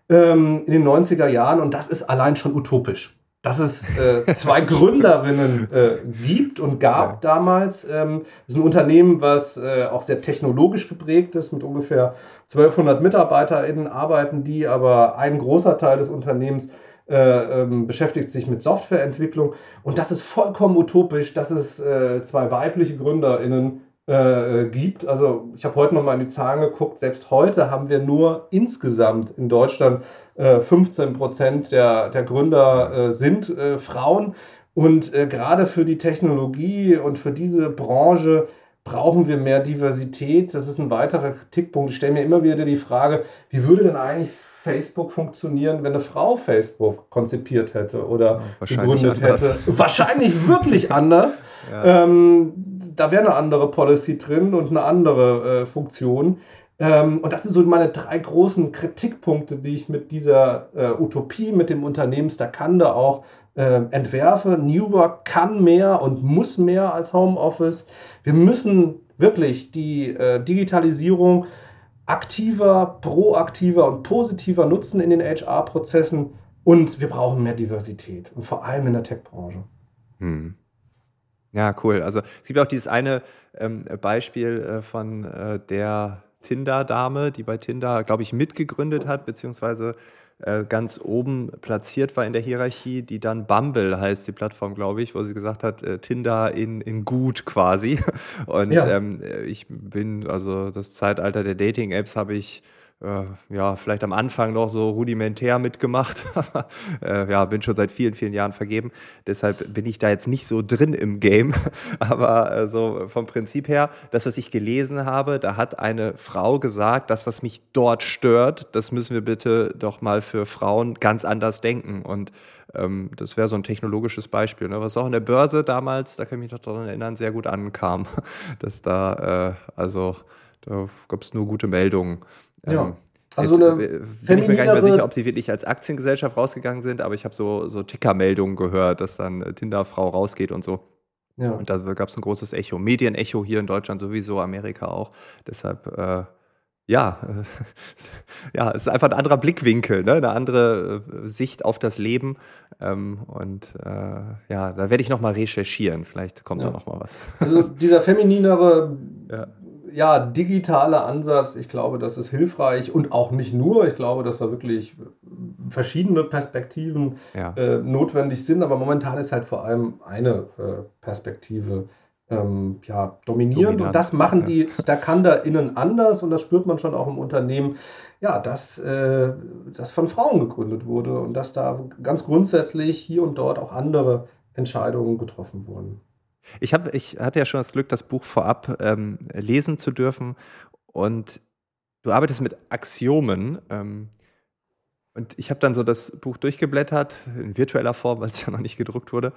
ähm, in den 90er Jahren und das ist allein schon utopisch. Dass es äh, zwei Gründerinnen äh, gibt und gab ja. damals. Ähm, das ist ein Unternehmen, was äh, auch sehr technologisch geprägt ist, mit ungefähr 1200 MitarbeiterInnen arbeiten die, aber ein großer Teil des Unternehmens äh, ähm, beschäftigt sich mit Softwareentwicklung. Und das ist vollkommen utopisch, dass es äh, zwei weibliche GründerInnen äh, gibt. Also ich habe heute noch mal in die Zahlen geguckt. Selbst heute haben wir nur insgesamt in Deutschland 15 äh, Prozent der, der Gründer äh, sind äh, Frauen. Und gerade für die Technologie und für diese Branche brauchen wir mehr Diversität. Das ist ein weiterer Kritikpunkt. Ich stelle mir immer wieder die Frage, wie würde denn eigentlich Facebook funktionieren, wenn eine Frau Facebook konzipiert hätte oder ja, gegründet hätte. Wahrscheinlich wirklich anders. Ja. Ähm, da wäre eine andere Policy drin und eine andere äh, Funktion. Ähm, und das sind so meine drei großen Kritikpunkte, die ich mit dieser äh, Utopie, mit dem Unternehmen Stakande auch äh, entwerfe. New Work kann mehr und muss mehr als Homeoffice. Wir müssen wirklich die äh, Digitalisierung aktiver, proaktiver und positiver nutzen in den HR-Prozessen und wir brauchen mehr Diversität und vor allem in der Tech-Branche. Hm. Ja, cool. Also es gibt auch dieses eine ähm, Beispiel äh, von äh, der Tinder-Dame, die bei Tinder, glaube ich, mitgegründet hat, beziehungsweise äh, ganz oben platziert war in der Hierarchie, die dann Bumble heißt, die Plattform, glaube ich, wo sie gesagt hat, äh, Tinder in, in gut quasi. Und ja. ähm, ich bin, also das Zeitalter der Dating-Apps habe ich äh, ja, vielleicht am Anfang noch so rudimentär mitgemacht. äh, ja, bin schon seit vielen, vielen Jahren vergeben. Deshalb bin ich da jetzt nicht so drin im Game. Aber äh, so vom Prinzip her, das, was ich gelesen habe, da hat eine Frau gesagt, das, was mich dort stört, das müssen wir bitte doch mal für Frauen ganz anders denken. Und ähm, das wäre so ein technologisches Beispiel, ne? was auch in der Börse damals, da kann ich mich noch daran erinnern, sehr gut ankam. Dass da, äh, also, da gab es nur gute Meldungen. Ja. Ähm, also Jetzt, eine bin ich mir gar nicht mehr sicher, ob sie wirklich als Aktiengesellschaft rausgegangen sind, aber ich habe so, so Ticker-Meldungen gehört, dass dann äh, Tinder-Frau rausgeht und so. Ja. Und da gab es ein großes Echo. Medienecho hier in Deutschland sowieso, Amerika auch. Deshalb, äh, ja, äh, ja, es ist einfach ein anderer Blickwinkel, ne? eine andere äh, Sicht auf das Leben. Ähm, und äh, ja, da werde ich nochmal recherchieren. Vielleicht kommt ja. da nochmal was. Also dieser femininere ja ja, digitaler Ansatz, ich glaube, das ist hilfreich und auch nicht nur. Ich glaube, dass da wirklich verschiedene Perspektiven ja. äh, notwendig sind, aber momentan ist halt vor allem eine äh, Perspektive ähm, ja, dominierend Dominant. und das machen ja. die StackhanderInnen anders und das spürt man schon auch im Unternehmen, ja, dass äh, das von Frauen gegründet wurde und dass da ganz grundsätzlich hier und dort auch andere Entscheidungen getroffen wurden. Ich, hab, ich hatte ja schon das Glück, das Buch vorab ähm, lesen zu dürfen. Und du arbeitest mit Axiomen. Ähm, und ich habe dann so das Buch durchgeblättert, in virtueller Form, weil es ja noch nicht gedruckt wurde.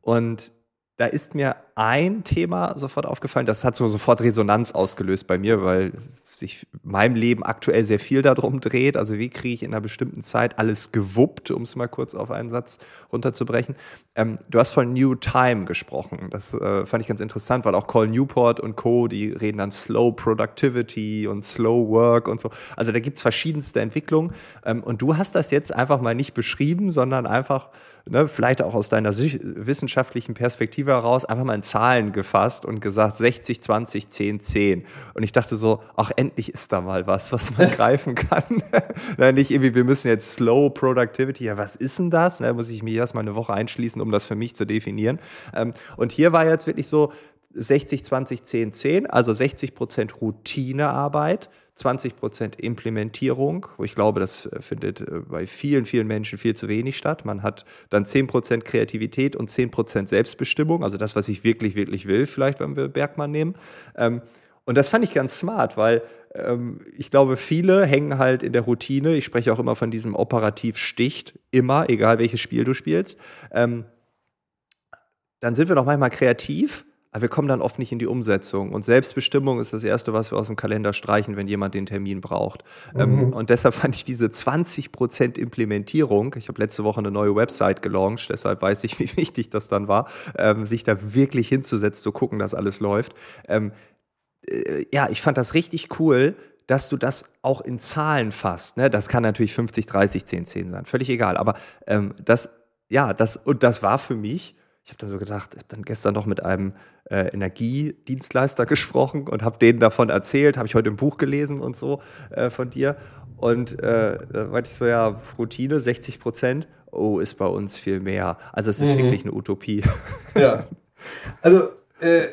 Und da ist mir ein Thema sofort aufgefallen, das hat so sofort Resonanz ausgelöst bei mir, weil sich meinem Leben aktuell sehr viel darum dreht. Also wie kriege ich in einer bestimmten Zeit alles gewuppt, um es mal kurz auf einen Satz runterzubrechen. Ähm, du hast von New Time gesprochen. Das äh, fand ich ganz interessant, weil auch Call Newport und Co., die reden dann Slow Productivity und Slow Work und so. Also da gibt es verschiedenste Entwicklungen. Ähm, und du hast das jetzt einfach mal nicht beschrieben, sondern einfach, ne, vielleicht auch aus deiner wissenschaftlichen Perspektive heraus, einfach mal in Zahlen gefasst und gesagt 60, 20, 10, 10. Und ich dachte so, ach, endlich ist da mal was, was man greifen kann. Na, nicht irgendwie, wir müssen jetzt Slow Productivity, ja, was ist denn das? Da muss ich mich erstmal eine Woche einschließen, um das für mich zu definieren. Ähm, und hier war jetzt wirklich so, 60, 20, 10, 10, also 60 Prozent Routinearbeit, 20 Prozent Implementierung, wo ich glaube, das findet äh, bei vielen, vielen Menschen viel zu wenig statt. Man hat dann 10 Prozent Kreativität und 10 Prozent Selbstbestimmung, also das, was ich wirklich, wirklich will, vielleicht, wenn wir Bergmann nehmen. Und das fand ich ganz smart, weil ähm, ich glaube, viele hängen halt in der Routine. Ich spreche auch immer von diesem operativ Sticht, immer, egal welches Spiel du spielst. Ähm, dann sind wir doch manchmal kreativ, aber wir kommen dann oft nicht in die Umsetzung. Und Selbstbestimmung ist das Erste, was wir aus dem Kalender streichen, wenn jemand den Termin braucht. Ähm, mhm. Ähm, und deshalb fand ich diese 20% Implementierung, ich habe letzte Woche eine neue Website gelauncht, deshalb weiß ich, wie wichtig das dann war, ähm, sich da wirklich hinzusetzen, zu gucken, dass alles läuft. Ähm, äh, ja, ich fand das richtig cool, dass du das auch in Zahlen fasst. Ne? Das kann natürlich 50, 30, 10, 10 sein, völlig egal. Aber ähm, das, ja, das, und das war für mich ich habe dann so gedacht, habe dann gestern noch mit einem äh, Energiedienstleister gesprochen und habe denen davon erzählt, habe ich heute im Buch gelesen und so äh, von dir. Und äh, da meinte ich so, ja, Routine 60 Prozent, oh, ist bei uns viel mehr. Also es ist mhm. wirklich eine Utopie. Ja. Also äh,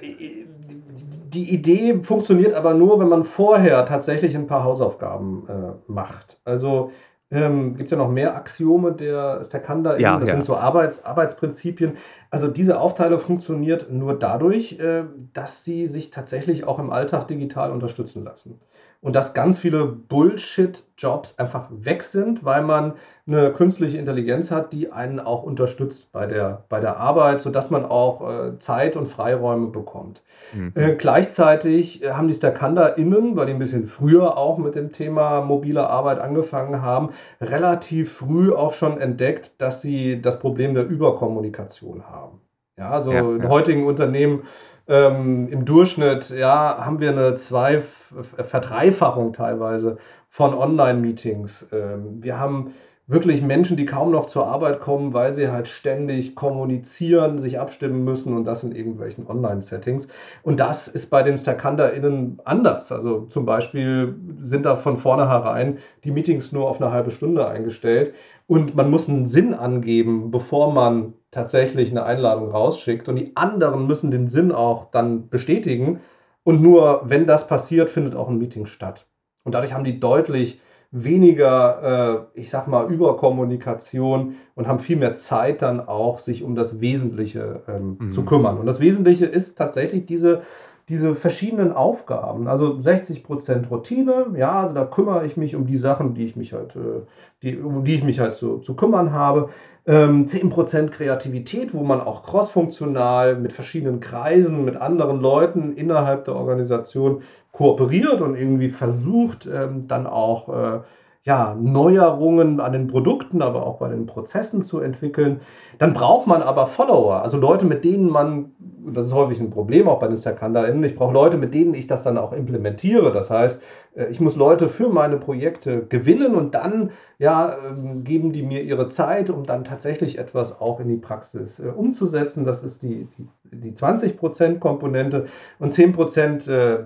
die Idee funktioniert aber nur, wenn man vorher tatsächlich ein paar Hausaufgaben äh, macht. Also ähm, gibt ja noch mehr Axiome der Stakanda. Ja, das ja. sind so Arbeits, Arbeitsprinzipien. Also diese Aufteilung funktioniert nur dadurch, äh, dass sie sich tatsächlich auch im Alltag digital unterstützen lassen und dass ganz viele Bullshit-Jobs einfach weg sind, weil man eine künstliche Intelligenz hat, die einen auch unterstützt bei der, bei der Arbeit, sodass man auch äh, Zeit und Freiräume bekommt. Mhm. Äh, gleichzeitig äh, haben die StakandaInnen, weil die ein bisschen früher auch mit dem Thema mobile Arbeit angefangen haben, relativ früh auch schon entdeckt, dass sie das Problem der Überkommunikation haben. Ja, also ja, ja. in heutigen Unternehmen ähm, Im Durchschnitt ja, haben wir eine zwei Verdreifachung teilweise von Online-Meetings. Ähm, wir haben wirklich Menschen, die kaum noch zur Arbeit kommen, weil sie halt ständig kommunizieren, sich abstimmen müssen und das in irgendwelchen Online-Settings. Und das ist bei den StakanderInnen anders. Also zum Beispiel sind da von vornherein die Meetings nur auf eine halbe Stunde eingestellt und man muss einen Sinn angeben, bevor man tatsächlich eine Einladung rausschickt und die anderen müssen den Sinn auch dann bestätigen und nur wenn das passiert, findet auch ein Meeting statt. Und dadurch haben die deutlich weniger, äh, ich sag mal, Überkommunikation und haben viel mehr Zeit dann auch, sich um das Wesentliche ähm, mhm. zu kümmern. Und das Wesentliche ist tatsächlich diese, diese verschiedenen Aufgaben. Also 60% Routine, ja, also da kümmere ich mich um die Sachen, die ich mich halt, äh, die, um die ich mich halt zu, zu kümmern habe. Ähm, 10% Kreativität, wo man auch crossfunktional mit verschiedenen Kreisen, mit anderen Leuten innerhalb der Organisation kooperiert und irgendwie versucht, ähm, dann auch äh, ja, Neuerungen an den Produkten, aber auch bei den Prozessen zu entwickeln. Dann braucht man aber Follower, also Leute, mit denen man, das ist häufig ein Problem auch bei den StackHunterInnen, ich brauche Leute, mit denen ich das dann auch implementiere. Das heißt, äh, ich muss Leute für meine Projekte gewinnen und dann ja, ähm, geben die mir ihre Zeit, um dann tatsächlich etwas auch in die Praxis äh, umzusetzen. Das ist die, die, die 20%-Komponente und 10%, äh,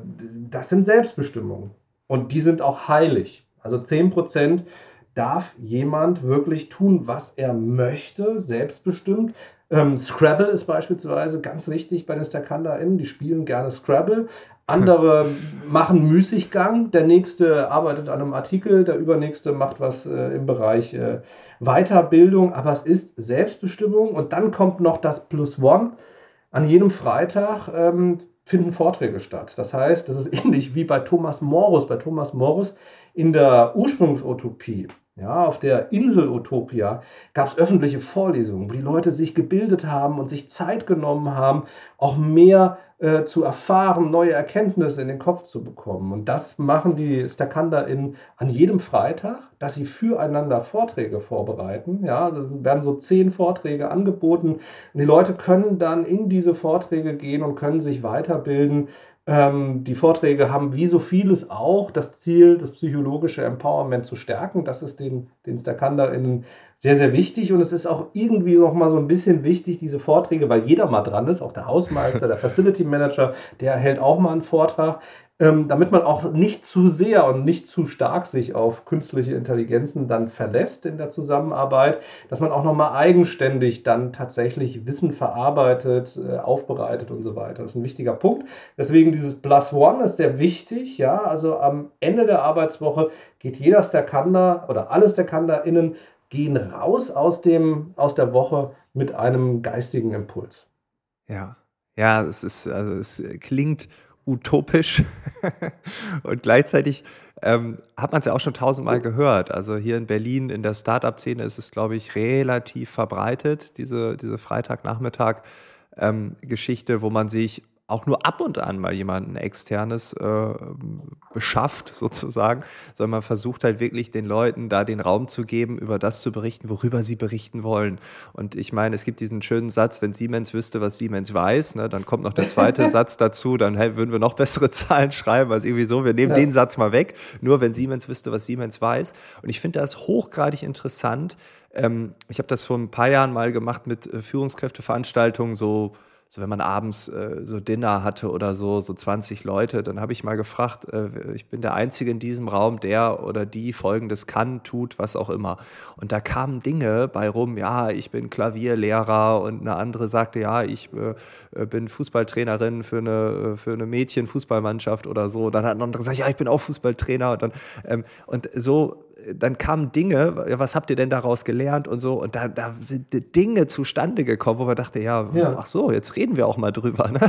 das sind Selbstbestimmungen. Und die sind auch heilig. Also 10% darf jemand wirklich tun, was er möchte, selbstbestimmt. Ähm, Scrabble ist beispielsweise ganz wichtig bei den StackHunterInnen. Die spielen gerne Scrabble. Andere machen Müßiggang. Der nächste arbeitet an einem Artikel, der übernächste macht was äh, im Bereich äh, Weiterbildung. Aber es ist Selbstbestimmung. Und dann kommt noch das Plus One. An jedem Freitag ähm, finden Vorträge statt. Das heißt, das ist ähnlich wie bei Thomas Morus. Bei Thomas Morus in der Ursprungsutopie, ja, auf der Insel Utopia, gab es öffentliche Vorlesungen, wo die Leute sich gebildet haben und sich Zeit genommen haben, auch mehr äh, zu erfahren, neue Erkenntnisse in den Kopf zu bekommen. Und das machen die StakanderInnen an jedem Freitag, dass sie füreinander Vorträge vorbereiten. Ja, also werden so zehn Vorträge angeboten und die Leute können dann in diese Vorträge gehen und können sich weiterbilden ähm, die Vorträge haben wie so vieles auch das Ziel, das psychologische Empowerment zu stärken. Das ist den, den StakanderInnen sehr, sehr wichtig. Und es ist auch irgendwie noch mal so ein bisschen wichtig, diese Vorträge, weil jeder mal dran ist, auch der Hausmeister, der Facility Manager, der hält auch mal einen Vortrag. Ähm, damit man auch nicht zu sehr und nicht zu stark sich auf künstliche Intelligenzen dann verlässt in der Zusammenarbeit, dass man auch nochmal eigenständig dann tatsächlich Wissen verarbeitet, äh, aufbereitet und so weiter. Das ist ein wichtiger Punkt. Deswegen dieses Plus One ist sehr wichtig. Ja, also am Ende der Arbeitswoche geht jeder Stakanda oder alle StakanderInnen gehen raus aus, dem, aus der Woche mit einem geistigen Impuls. Ja, ja, es ist, also es klingt utopisch und gleichzeitig ähm, hat man es ja auch schon tausendmal gehört. Also hier in Berlin in der Startup-Szene ist es, glaube ich, relativ verbreitet, diese, diese Freitagnachmittag-Geschichte, ähm, wo man sich auch nur ab und an mal jemanden externes äh, beschafft, sozusagen, sondern man versucht halt wirklich den Leuten da den Raum zu geben, über das zu berichten, worüber sie berichten wollen. Und ich meine, es gibt diesen schönen Satz, wenn Siemens wüsste, was Siemens weiß, ne, dann kommt noch der zweite Satz dazu, dann hey, würden wir noch bessere Zahlen schreiben, als irgendwie so, wir nehmen ja. den Satz mal weg, nur wenn Siemens wüsste, was Siemens weiß. Und ich finde das hochgradig interessant. Ähm, ich habe das vor ein paar Jahren mal gemacht mit äh, Führungskräfteveranstaltungen, so so wenn man abends äh, so Dinner hatte oder so, so 20 Leute, dann habe ich mal gefragt, äh, ich bin der Einzige in diesem Raum, der oder die Folgendes kann, tut, was auch immer. Und da kamen Dinge bei rum, ja, ich bin Klavierlehrer und eine andere sagte, ja, ich äh, bin Fußballtrainerin für eine, für eine Mädchenfußballmannschaft oder so. Dann hat ein anderer gesagt, ja, ich bin auch Fußballtrainer. Und, dann, ähm, und so dann kamen Dinge, was habt ihr denn daraus gelernt und so, und da, da sind Dinge zustande gekommen, wo man dachte, ja, ja, ach so, jetzt reden wir auch mal drüber. Ne?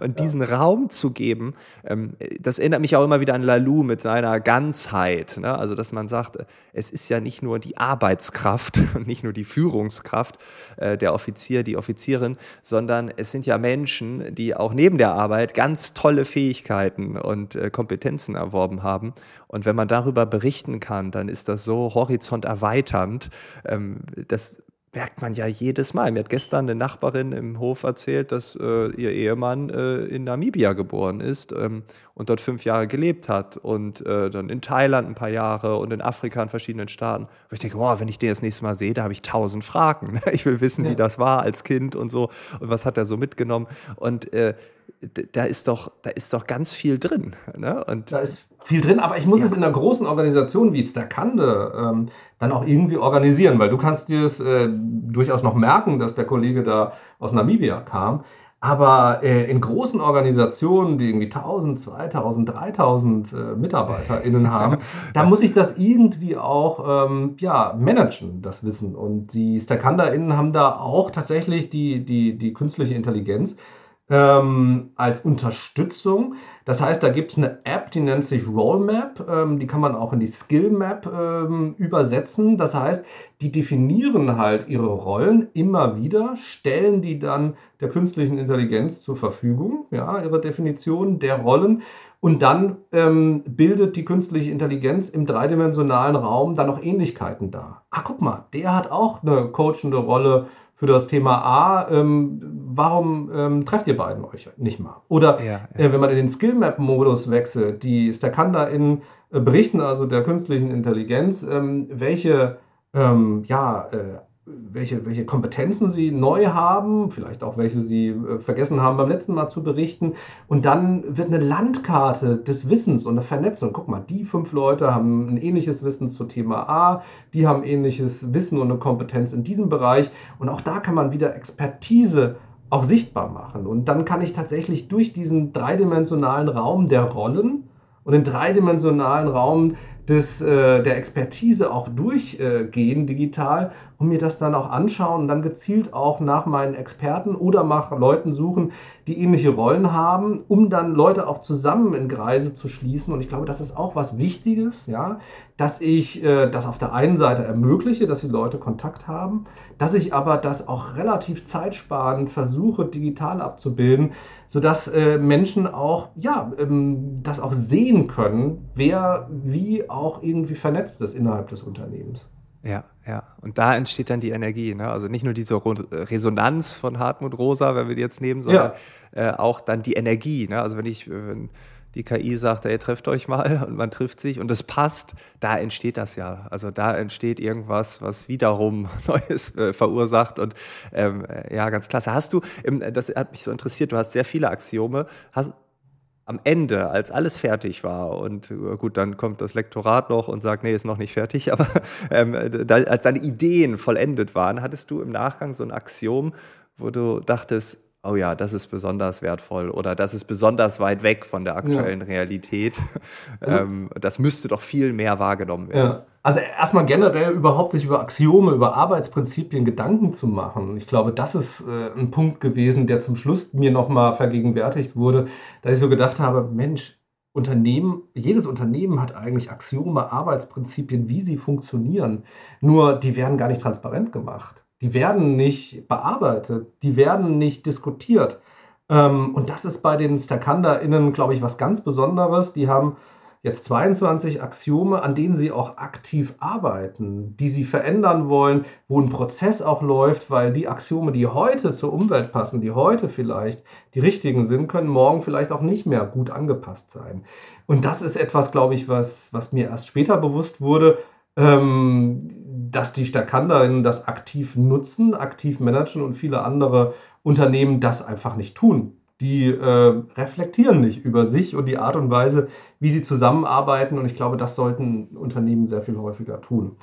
Und ja. diesen Raum zu geben, ähm, das erinnert mich auch immer wieder an Lalou mit seiner Ganzheit. Ne? Also, dass man sagt, es ist ja nicht nur die Arbeitskraft und nicht nur die Führungskraft, äh, der Offizier, die Offizierin, sondern es sind ja Menschen, die auch neben der Arbeit ganz tolle Fähigkeiten und äh, Kompetenzen erworben haben. Und wenn man darüber berichten kann, dann ist das so horizonterweiternd. Ähm, das merkt man ja jedes Mal. Mir hat gestern eine Nachbarin im Hof erzählt, dass äh, ihr Ehemann äh, in Namibia geboren ist ähm, und dort fünf Jahre gelebt hat und äh, dann in Thailand ein paar Jahre und in Afrika in verschiedenen Staaten. Und ich denke, wow, wenn ich den das nächste Mal sehe, da habe ich tausend Fragen. Ich will wissen, ja. wie das war als Kind und so und was hat er so mitgenommen. Und äh, da ist doch, da ist doch ganz viel drin. Ne? Und da ist viel drin, aber ich muss ja. es in einer großen Organisation wie Stakande ähm, dann auch irgendwie organisieren, weil du kannst dir es äh, durchaus noch merken, dass der Kollege da aus Namibia kam. Aber äh, in großen Organisationen, die irgendwie 1000, 2000, 3000 äh, MitarbeiterInnen haben, da muss ich das irgendwie auch ähm, ja, managen, das Wissen. Und die StakanderInnen haben da auch tatsächlich die, die, die künstliche Intelligenz ähm, als Unterstützung. Das heißt, da gibt es eine App, die nennt sich Rollmap. Ähm, die kann man auch in die Skill Map ähm, übersetzen. Das heißt, die definieren halt ihre Rollen immer wieder, stellen die dann der künstlichen Intelligenz zur Verfügung, ja, ihre Definition der Rollen. Und dann ähm, bildet die künstliche Intelligenz im dreidimensionalen Raum dann noch Ähnlichkeiten dar. Ah, guck mal, der hat auch eine coachende Rolle für das Thema A, ähm, warum ähm, trefft ihr beiden euch nicht mal? Oder ja, ja. Äh, wenn man in den Skill-Map-Modus wechselt, die StackHunterInnen äh, berichten also der künstlichen Intelligenz, ähm, welche ähm, ja, äh, welche, welche Kompetenzen sie neu haben, vielleicht auch welche sie äh, vergessen haben beim letzten Mal zu berichten. Und dann wird eine Landkarte des Wissens und eine Vernetzung. Guck mal, die fünf Leute haben ein ähnliches Wissen zu Thema A, die haben ähnliches Wissen und eine Kompetenz in diesem Bereich. Und auch da kann man wieder Expertise auch sichtbar machen. Und dann kann ich tatsächlich durch diesen dreidimensionalen Raum der Rollen und den dreidimensionalen Raum des, äh, der Expertise auch durchgehen äh, digital und mir das dann auch anschauen und dann gezielt auch nach meinen Experten oder nach Leuten suchen, die ähnliche Rollen haben, um dann Leute auch zusammen in Kreise zu schließen. Und ich glaube, das ist auch was Wichtiges, ja, dass ich äh, das auf der einen Seite ermögliche, dass die Leute Kontakt haben, dass ich aber das auch relativ zeitsparend versuche, digital abzubilden, sodass äh, Menschen auch, ja, ähm, das auch sehen können, wer wie auch irgendwie vernetzt ist innerhalb des Unternehmens. Ja, ja. Und da entsteht dann die Energie. Ne? Also nicht nur diese Resonanz von Hartmut Rosa, wenn wir die jetzt nehmen, sondern ja. äh, auch dann die Energie. Ne? Also wenn ich, wenn die KI sagt, ey, trefft euch mal und man trifft sich und es passt, da entsteht das ja. Also da entsteht irgendwas, was wiederum Neues äh, verursacht und ähm, ja, ganz klasse. Hast du, ähm, das hat mich so interessiert, du hast sehr viele Axiome. Hast, am Ende, als alles fertig war und äh, gut, dann kommt das Lektorat noch und sagt, nee, ist noch nicht fertig, aber ähm, da, als deine Ideen vollendet waren, hattest du im Nachgang so ein Axiom, wo du dachtest, oh ja, das ist besonders wertvoll oder das ist besonders weit weg von der aktuellen ja. Realität. Also, ähm, das müsste doch viel mehr wahrgenommen werden. Ja. Also erstmal generell überhaupt sich über Axiome, über Arbeitsprinzipien Gedanken zu machen. Ich glaube, das ist äh, ein Punkt gewesen, der zum Schluss mir nochmal vergegenwärtigt wurde, dass ich so gedacht habe, Mensch, Unternehmen, jedes Unternehmen hat eigentlich Axiome, Arbeitsprinzipien, wie sie funktionieren. Nur die werden gar nicht transparent gemacht die werden nicht bearbeitet, die werden nicht diskutiert. Ähm, und das ist bei den StackhanderInnen, glaube ich, was ganz Besonderes. Die haben jetzt 22 Axiome, an denen sie auch aktiv arbeiten, die sie verändern wollen, wo ein Prozess auch läuft, weil die Axiome, die heute zur Umwelt passen, die heute vielleicht die richtigen sind, können morgen vielleicht auch nicht mehr gut angepasst sein. Und das ist etwas, glaube ich, was, was mir erst später bewusst wurde, ähm, dass die StackhanderInnen das aktiv nutzen, aktiv managen und viele andere Unternehmen das einfach nicht tun. Die äh, reflektieren nicht über sich und die Art und Weise, wie sie zusammenarbeiten. Und ich glaube, das sollten Unternehmen sehr viel häufiger tun.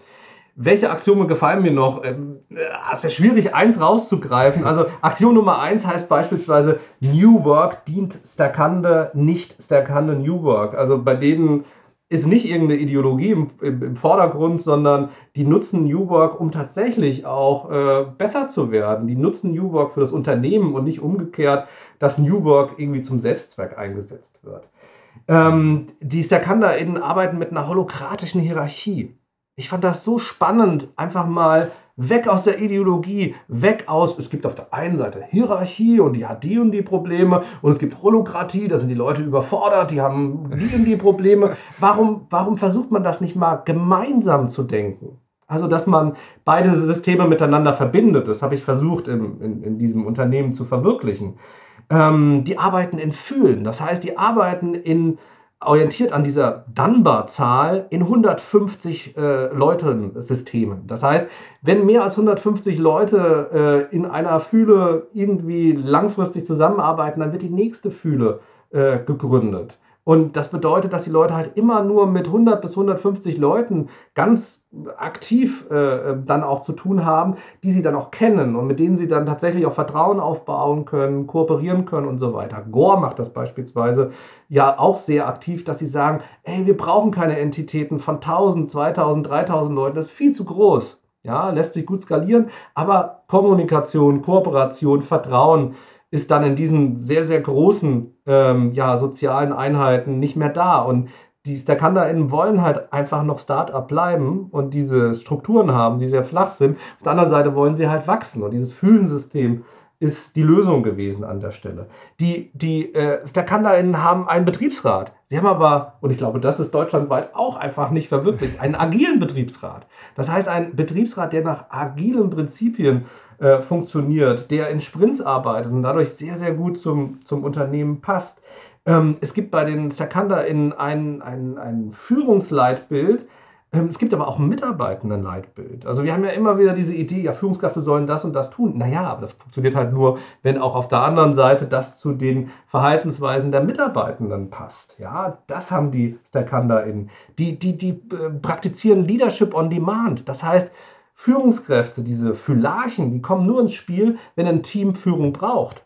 Welche Axiome gefallen mir noch? Ähm, äh, es ist schwierig, eins rauszugreifen. Also Axiom Nummer eins heißt beispielsweise New Work dient Stackande, nicht Stackande New Work. Also bei denen ist nicht irgendeine Ideologie im, im, im, Vordergrund, sondern die nutzen New Work, um tatsächlich auch äh, besser zu werden. Die nutzen New Work für das Unternehmen und nicht umgekehrt, dass New Work irgendwie zum Selbstzweck eingesetzt wird. Ähm, die StackhanderInnen arbeiten mit einer holokratischen Hierarchie. Ich fand das so spannend, einfach mal Weg aus der Ideologie, weg aus, es gibt auf der einen Seite Hierarchie und die hat die und die Probleme und es gibt Holokratie, da sind die Leute überfordert, die haben die und die Probleme. Warum, warum versucht man das nicht mal gemeinsam zu denken? Also, dass man beide Systeme miteinander verbindet, das habe ich versucht im, in, in diesem Unternehmen zu verwirklichen. Ähm, die arbeiten in Fühlen, das heißt, die arbeiten in orientiert an dieser Dunbar-Zahl in 150 äh, Leuten-Systemen. Das heißt, wenn mehr als 150 Leute äh, in einer Fühle irgendwie langfristig zusammenarbeiten, dann wird die nächste Fühle äh, gegründet. Und das bedeutet, dass die Leute halt immer nur mit 100 bis 150 Leuten ganz aktiv äh, dann auch zu tun haben, die sie dann auch kennen und mit denen sie dann tatsächlich auch Vertrauen aufbauen können, kooperieren können und so weiter. Gore macht das beispielsweise ja auch sehr aktiv, dass sie sagen, ey, wir brauchen keine Entitäten von 1000, 2000, 3000 Leuten, das ist viel zu groß. Ja, lässt sich gut skalieren, aber Kommunikation, Kooperation, Vertrauen, ist dann in diesen sehr, sehr großen ähm, ja, sozialen Einheiten nicht mehr da. Und die StackhanderInnen wollen halt einfach noch Start-up bleiben und diese Strukturen haben, die sehr flach sind. Auf der anderen Seite wollen sie halt wachsen und dieses Fühlensystem ist die Lösung gewesen an der Stelle. Die, die äh, StackhanderInnen haben einen Betriebsrat. Sie haben aber, und ich glaube, das ist deutschlandweit auch einfach nicht verwirklicht, einen agilen Betriebsrat. Das heißt, ein Betriebsrat, der nach agilen Prinzipien äh, funktioniert, der in Sprints arbeitet und dadurch sehr, sehr gut zum, zum Unternehmen passt. Ähm, es gibt bei den Sakanda in ein, ein, ein Führungsleitbild, ähm, es gibt aber auch ein Mitarbeitendenleitbild. Also wir haben ja immer wieder diese Idee, ja, Führungskräfte sollen das und das tun. Naja, aber das funktioniert halt nur, wenn auch auf der anderen Seite das zu den Verhaltensweisen der Mitarbeitenden passt. Ja, das haben die Stakanda in. Die, die, die äh, praktizieren Leadership on Demand. Das heißt, Führungskräfte, diese Phylarchen, die kommen nur ins Spiel, wenn ein Team Führung braucht.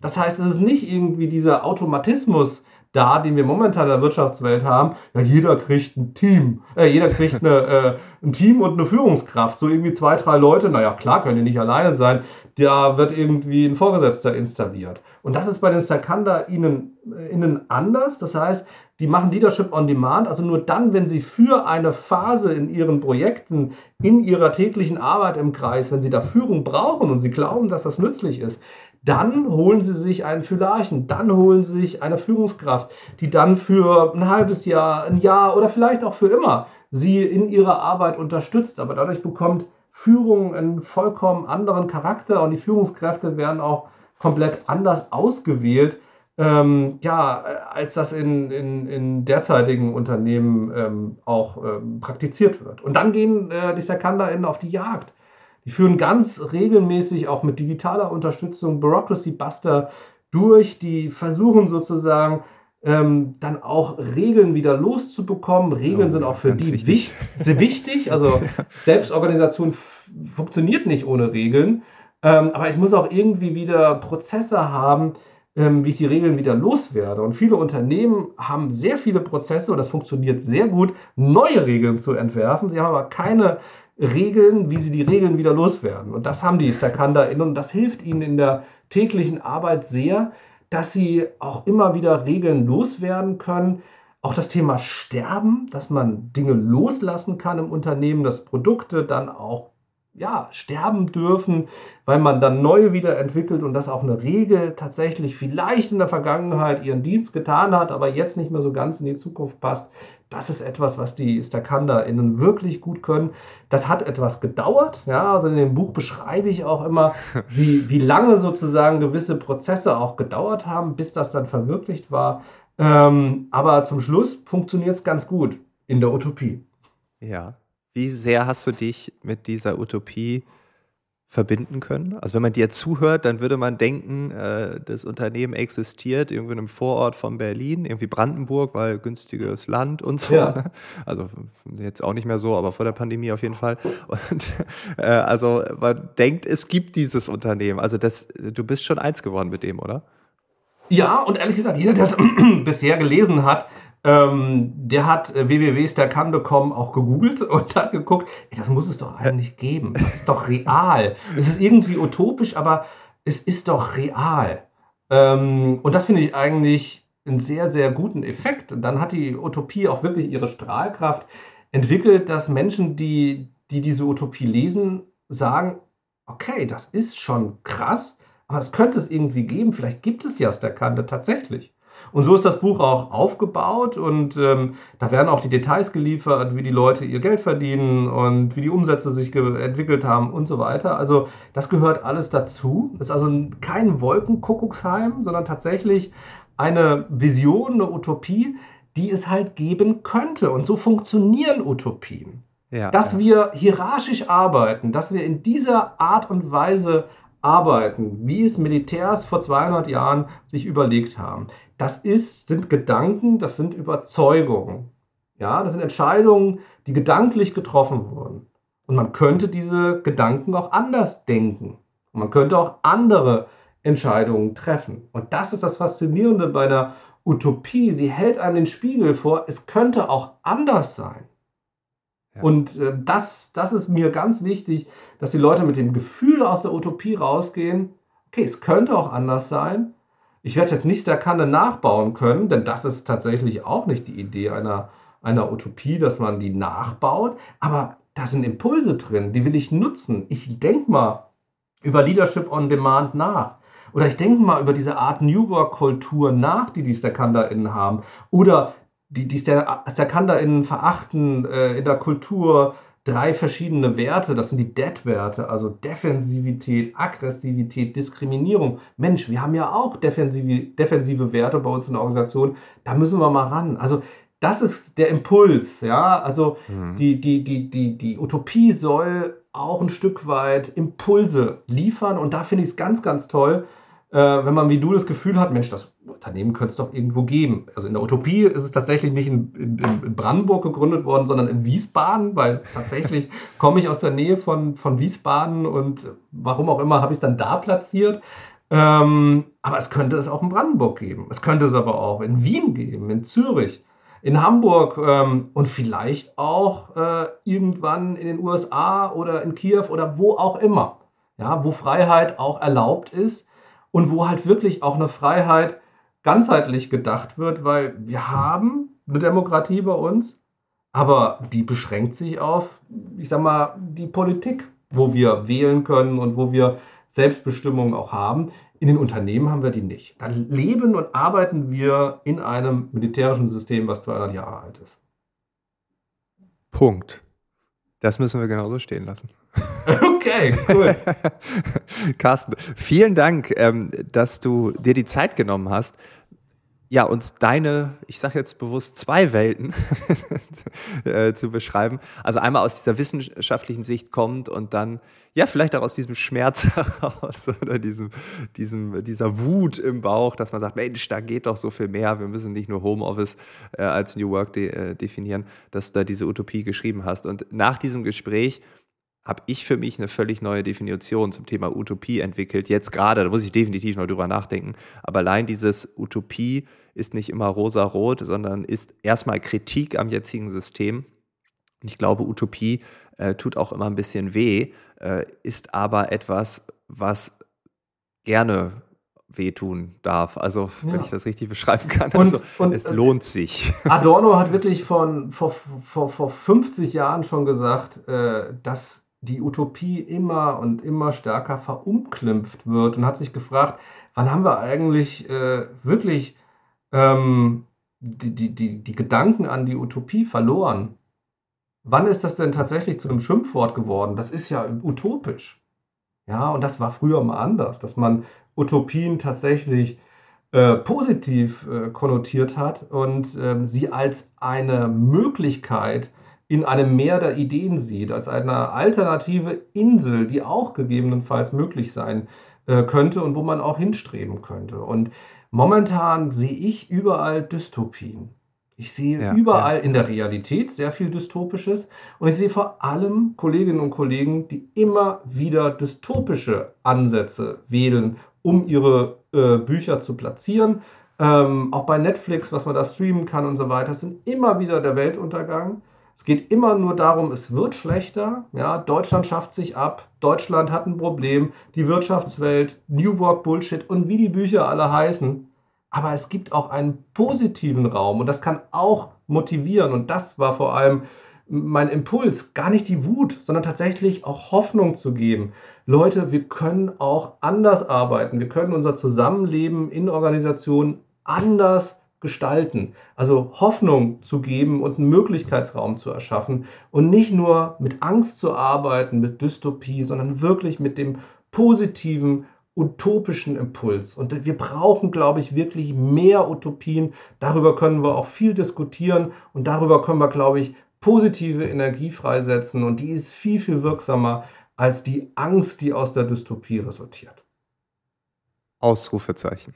Das heißt, es ist nicht irgendwie dieser Automatismus da, den wir momentan in der Wirtschaftswelt haben. Ja, jeder kriegt ein Team, äh, jeder kriegt eine, äh, ein Team und eine Führungskraft. So irgendwie zwei, drei Leute, naja, klar, können die nicht alleine sein. Da wird irgendwie ein Vorgesetzter installiert. Und das ist bei den Stakanda innen, äh, innen anders. Das heißt, die machen Leadership on Demand, also nur dann, wenn sie für eine Phase in ihren Projekten, in ihrer täglichen Arbeit im Kreis, wenn sie da Führung brauchen und sie glauben, dass das nützlich ist, dann holen sie sich einen Phylarchen, dann holen sie sich eine Führungskraft, die dann für ein halbes Jahr, ein Jahr oder vielleicht auch für immer sie in ihrer Arbeit unterstützt. Aber dadurch bekommt Führung einen vollkommen anderen Charakter und die Führungskräfte werden auch komplett anders ausgewählt ähm, ja, als das in, in, in derzeitigen Unternehmen ähm, auch ähm, praktiziert wird. Und dann gehen äh, die StackhanderInnen auf die Jagd. Die führen ganz regelmäßig auch mit digitaler Unterstützung Bureaucracy Buster durch, die versuchen sozusagen ähm, dann auch Regeln wieder loszubekommen. Regeln oh, sind auch für die wichtig. sehr wichtig. Also Selbstorganisation funktioniert nicht ohne Regeln. Ähm, aber ich muss auch irgendwie wieder Prozesse haben, ähm, wie ich die Regeln wieder loswerde. Und viele Unternehmen haben sehr viele Prozesse und das funktioniert sehr gut, neue Regeln zu entwerfen. Sie haben aber keine Regeln, wie sie die Regeln wieder loswerden. Und das haben die StackhanderInnen und das hilft ihnen in der täglichen Arbeit sehr, dass sie auch immer wieder Regeln loswerden können. Auch das Thema Sterben, dass man Dinge loslassen kann im Unternehmen, dass Produkte dann auch ja, sterben dürfen, weil man dann neue wieder entwickelt und dass auch eine Regel tatsächlich vielleicht in der Vergangenheit ihren Dienst getan hat, aber jetzt nicht mehr so ganz in die Zukunft passt. Das ist etwas, was die StackhanderInnen wirklich gut können. Das hat etwas gedauert. Ja, also in dem Buch beschreibe ich auch immer, wie, wie lange sozusagen gewisse Prozesse auch gedauert haben, bis das dann verwirklicht war. Ähm, aber zum Schluss funktioniert es ganz gut in der Utopie. Ja. Wie sehr hast du dich mit dieser Utopie verbinden können? Also wenn man dir zuhört, dann würde man denken, äh, das Unternehmen existiert irgendwie in einem Vorort von Berlin, irgendwie Brandenburg, weil günstiges Land und so. Ja. Ne? Also jetzt auch nicht mehr so, aber vor der Pandemie auf jeden Fall. Und äh, also man denkt, es gibt dieses Unternehmen. Also das, du bist schon eins geworden mit dem, oder? Ja, und ehrlich gesagt, jeder, der es bisher gelesen hat, ähm, der hat äh, www.sterkande.com auch gegoogelt und hat geguckt, ey, das muss es doch eigentlich geben. Das ist doch real. Es ist irgendwie utopisch, aber es ist doch real. Ähm, und das finde ich eigentlich einen sehr, sehr guten Effekt. Und dann hat die Utopie auch wirklich ihre Strahlkraft entwickelt, dass Menschen, die, die diese Utopie lesen, sagen, okay, das ist schon krass, aber es könnte es irgendwie geben. Vielleicht gibt es ja Sterkande tatsächlich. Und so ist das Buch auch aufgebaut und ähm, da werden auch die Details geliefert, wie die Leute ihr Geld verdienen und wie die Umsätze sich entwickelt haben und so weiter. Also das gehört alles dazu. Ist also kein Wolkenkuckucksheim, sondern tatsächlich eine Vision, eine Utopie, die es halt geben könnte. Und so funktionieren Utopien. Ja, dass ja. wir hierarchisch arbeiten, dass wir in dieser Art und Weise arbeiten, wie es Militärs vor 200 Jahren sich überlegt haben das ist, sind Gedanken, das sind Überzeugungen. Ja, das sind Entscheidungen, die gedanklich getroffen wurden. Und man könnte diese Gedanken auch anders denken. Und man könnte auch andere Entscheidungen treffen. Und das ist das Faszinierende bei der Utopie. Sie hält einem den Spiegel vor, es könnte auch anders sein. Ja. Und äh, das, das ist mir ganz wichtig, dass die Leute mit dem Gefühl aus der Utopie rausgehen, okay, es könnte auch anders sein. Ich werde jetzt nicht der Kanne nachbauen können, denn das ist tatsächlich auch nicht die Idee einer, einer Utopie, dass man die nachbaut. Aber da sind Impulse drin, die will ich nutzen. Ich denke mal über Leadership on Demand nach. Oder ich denke mal über diese Art New Work-Kultur nach, die die StackhanderInnen haben. Oder die, die StackhanderInnen verachten äh, in der Kultur drei verschiedene Werte. Das sind die DEAD-Werte, also Defensivität, Aggressivität, Diskriminierung. Mensch, wir haben ja auch defensive, defensive Werte bei uns in der Organisation. Da müssen wir mal ran. Also das ist der Impuls, ja. Also mhm. die, die, die, die, die Utopie soll auch ein Stück weit Impulse liefern. Und da finde ich es ganz, ganz toll, äh, wenn man wie du das Gefühl hat, Mensch, das Unternehmen könnte es doch irgendwo geben. Also in der Utopie ist es tatsächlich nicht in, in, in Brandenburg gegründet worden, sondern in Wiesbaden, weil tatsächlich komme ich aus der Nähe von, von Wiesbaden und warum auch immer habe ich es dann da platziert. Ähm, aber es könnte es auch in Brandenburg geben. Es könnte es aber auch in Wien geben, in Zürich, in Hamburg ähm, und vielleicht auch äh, irgendwann in den USA oder in Kiew oder wo auch immer. Ja, wo Freiheit auch erlaubt ist und wo halt wirklich auch eine Freiheit ganzheitlich gedacht wird, weil wir haben eine Demokratie bei uns, aber die beschränkt sich auf, ich sag mal, die Politik, wo wir wählen können und wo wir Selbstbestimmung auch haben. In den Unternehmen haben wir die nicht. Da leben und arbeiten wir in einem militärischen System, was 200 Jahre alt ist. Punkt. Das müssen wir genauso stehen lassen. Okay, cool. Carsten, vielen Dank, ähm, dass du dir die Zeit genommen hast. Ja, uns deine, ich sage jetzt bewusst zwei Welten äh, zu beschreiben. Also einmal aus dieser wissenschaftlichen Sicht kommt und dann, ja, vielleicht auch aus diesem Schmerz heraus oder diesem, diesem, dieser Wut im Bauch, dass man sagt, Mensch, da geht doch so viel mehr. Wir müssen nicht nur Homeoffice äh, als New Work de äh, definieren, dass du da diese Utopie geschrieben hast. Und nach diesem Gespräch habe ich für mich eine völlig neue Definition zum Thema Utopie entwickelt. Jetzt gerade, da muss ich definitiv noch drüber nachdenken. Aber allein dieses Utopie ist nicht immer rosa-rot, sondern ist erstmal Kritik am jetzigen System. Und ich glaube, Utopie äh, tut auch immer ein bisschen weh, äh, ist aber etwas, was gerne wehtun darf. Also, wenn ja. ich das richtig beschreiben kann. Und, also, und, es äh, lohnt sich. Adorno hat wirklich von, vor, vor, vor 50 Jahren schon gesagt, äh, dass die Utopie immer und immer stärker verunglimpft wird und hat sich gefragt, wann haben wir eigentlich äh, wirklich ähm, die, die, die, die Gedanken an die Utopie verloren? Wann ist das denn tatsächlich zu einem Schimpfwort geworden? Das ist ja utopisch. Ja, und das war früher mal anders, dass man Utopien tatsächlich äh, positiv äh, konnotiert hat und ähm, sie als eine Möglichkeit in einem Meer der Ideen sieht, als eine alternative Insel, die auch gegebenenfalls möglich sein äh, könnte und wo man auch hinstreben könnte. Und momentan sehe ich überall Dystopien. Ich sehe ja, überall ja. in der Realität sehr viel Dystopisches und ich sehe vor allem Kolleginnen und Kollegen, die immer wieder dystopische Ansätze wählen, um ihre äh, Bücher zu platzieren. Ähm, auch bei Netflix, was man da streamen kann und so weiter, sind immer wieder der Weltuntergang. Es geht immer nur darum, es wird schlechter. Ja, Deutschland schafft sich ab. Deutschland hat ein Problem. Die Wirtschaftswelt, New Work Bullshit und wie die Bücher alle heißen. Aber es gibt auch einen positiven Raum und das kann auch motivieren. Und das war vor allem mein Impuls, gar nicht die Wut, sondern tatsächlich auch Hoffnung zu geben. Leute, wir können auch anders arbeiten. Wir können unser Zusammenleben in Organisationen anders gestalten, also Hoffnung zu geben und einen Möglichkeitsraum zu erschaffen und nicht nur mit Angst zu arbeiten, mit Dystopie, sondern wirklich mit dem positiven, utopischen Impuls. Und wir brauchen, glaube ich, wirklich mehr Utopien. Darüber können wir auch viel diskutieren und darüber können wir, glaube ich, positive Energie freisetzen und die ist viel, viel wirksamer als die Angst, die aus der Dystopie resultiert. Ausrufezeichen.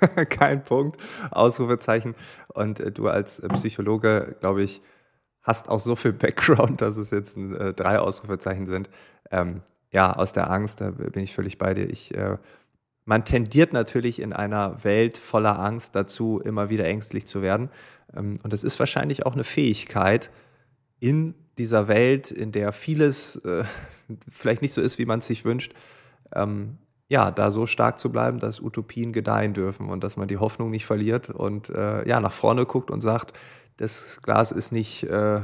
Kein Punkt. Ausrufezeichen. Und äh, du als äh, Psychologe, glaube ich, hast auch so viel Background, dass es jetzt äh, drei Ausrufezeichen sind. Ähm, ja, aus der Angst, da bin ich völlig bei dir. Ich, äh, man tendiert natürlich in einer Welt voller Angst dazu, immer wieder ängstlich zu werden. Ähm, und das ist wahrscheinlich auch eine Fähigkeit in dieser Welt, in der vieles äh, vielleicht nicht so ist, wie man es sich wünscht, ähm, ja, da so stark zu bleiben, dass Utopien gedeihen dürfen und dass man die Hoffnung nicht verliert und äh, ja, nach vorne guckt und sagt, das Glas ist nicht äh,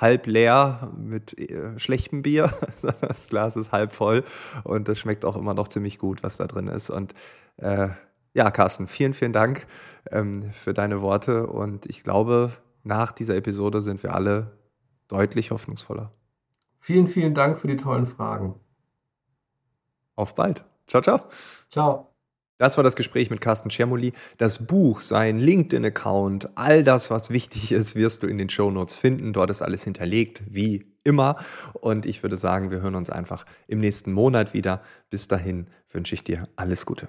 halb leer mit äh, schlechtem Bier, sondern das Glas ist halb voll und das schmeckt auch immer noch ziemlich gut, was da drin ist. Und äh, ja, Carsten, vielen, vielen Dank ähm, für deine Worte und ich glaube, nach dieser Episode sind wir alle deutlich hoffnungsvoller. Vielen, vielen Dank für die tollen Fragen. Auf bald. Ciao, ciao. Ciao. Das war das Gespräch mit Carsten Schermoli. Das Buch, sein LinkedIn-Account, all das, was wichtig ist, wirst du in den Show Notes finden. Dort ist alles hinterlegt, wie immer. Und ich würde sagen, wir hören uns einfach im nächsten Monat wieder. Bis dahin wünsche ich dir alles Gute.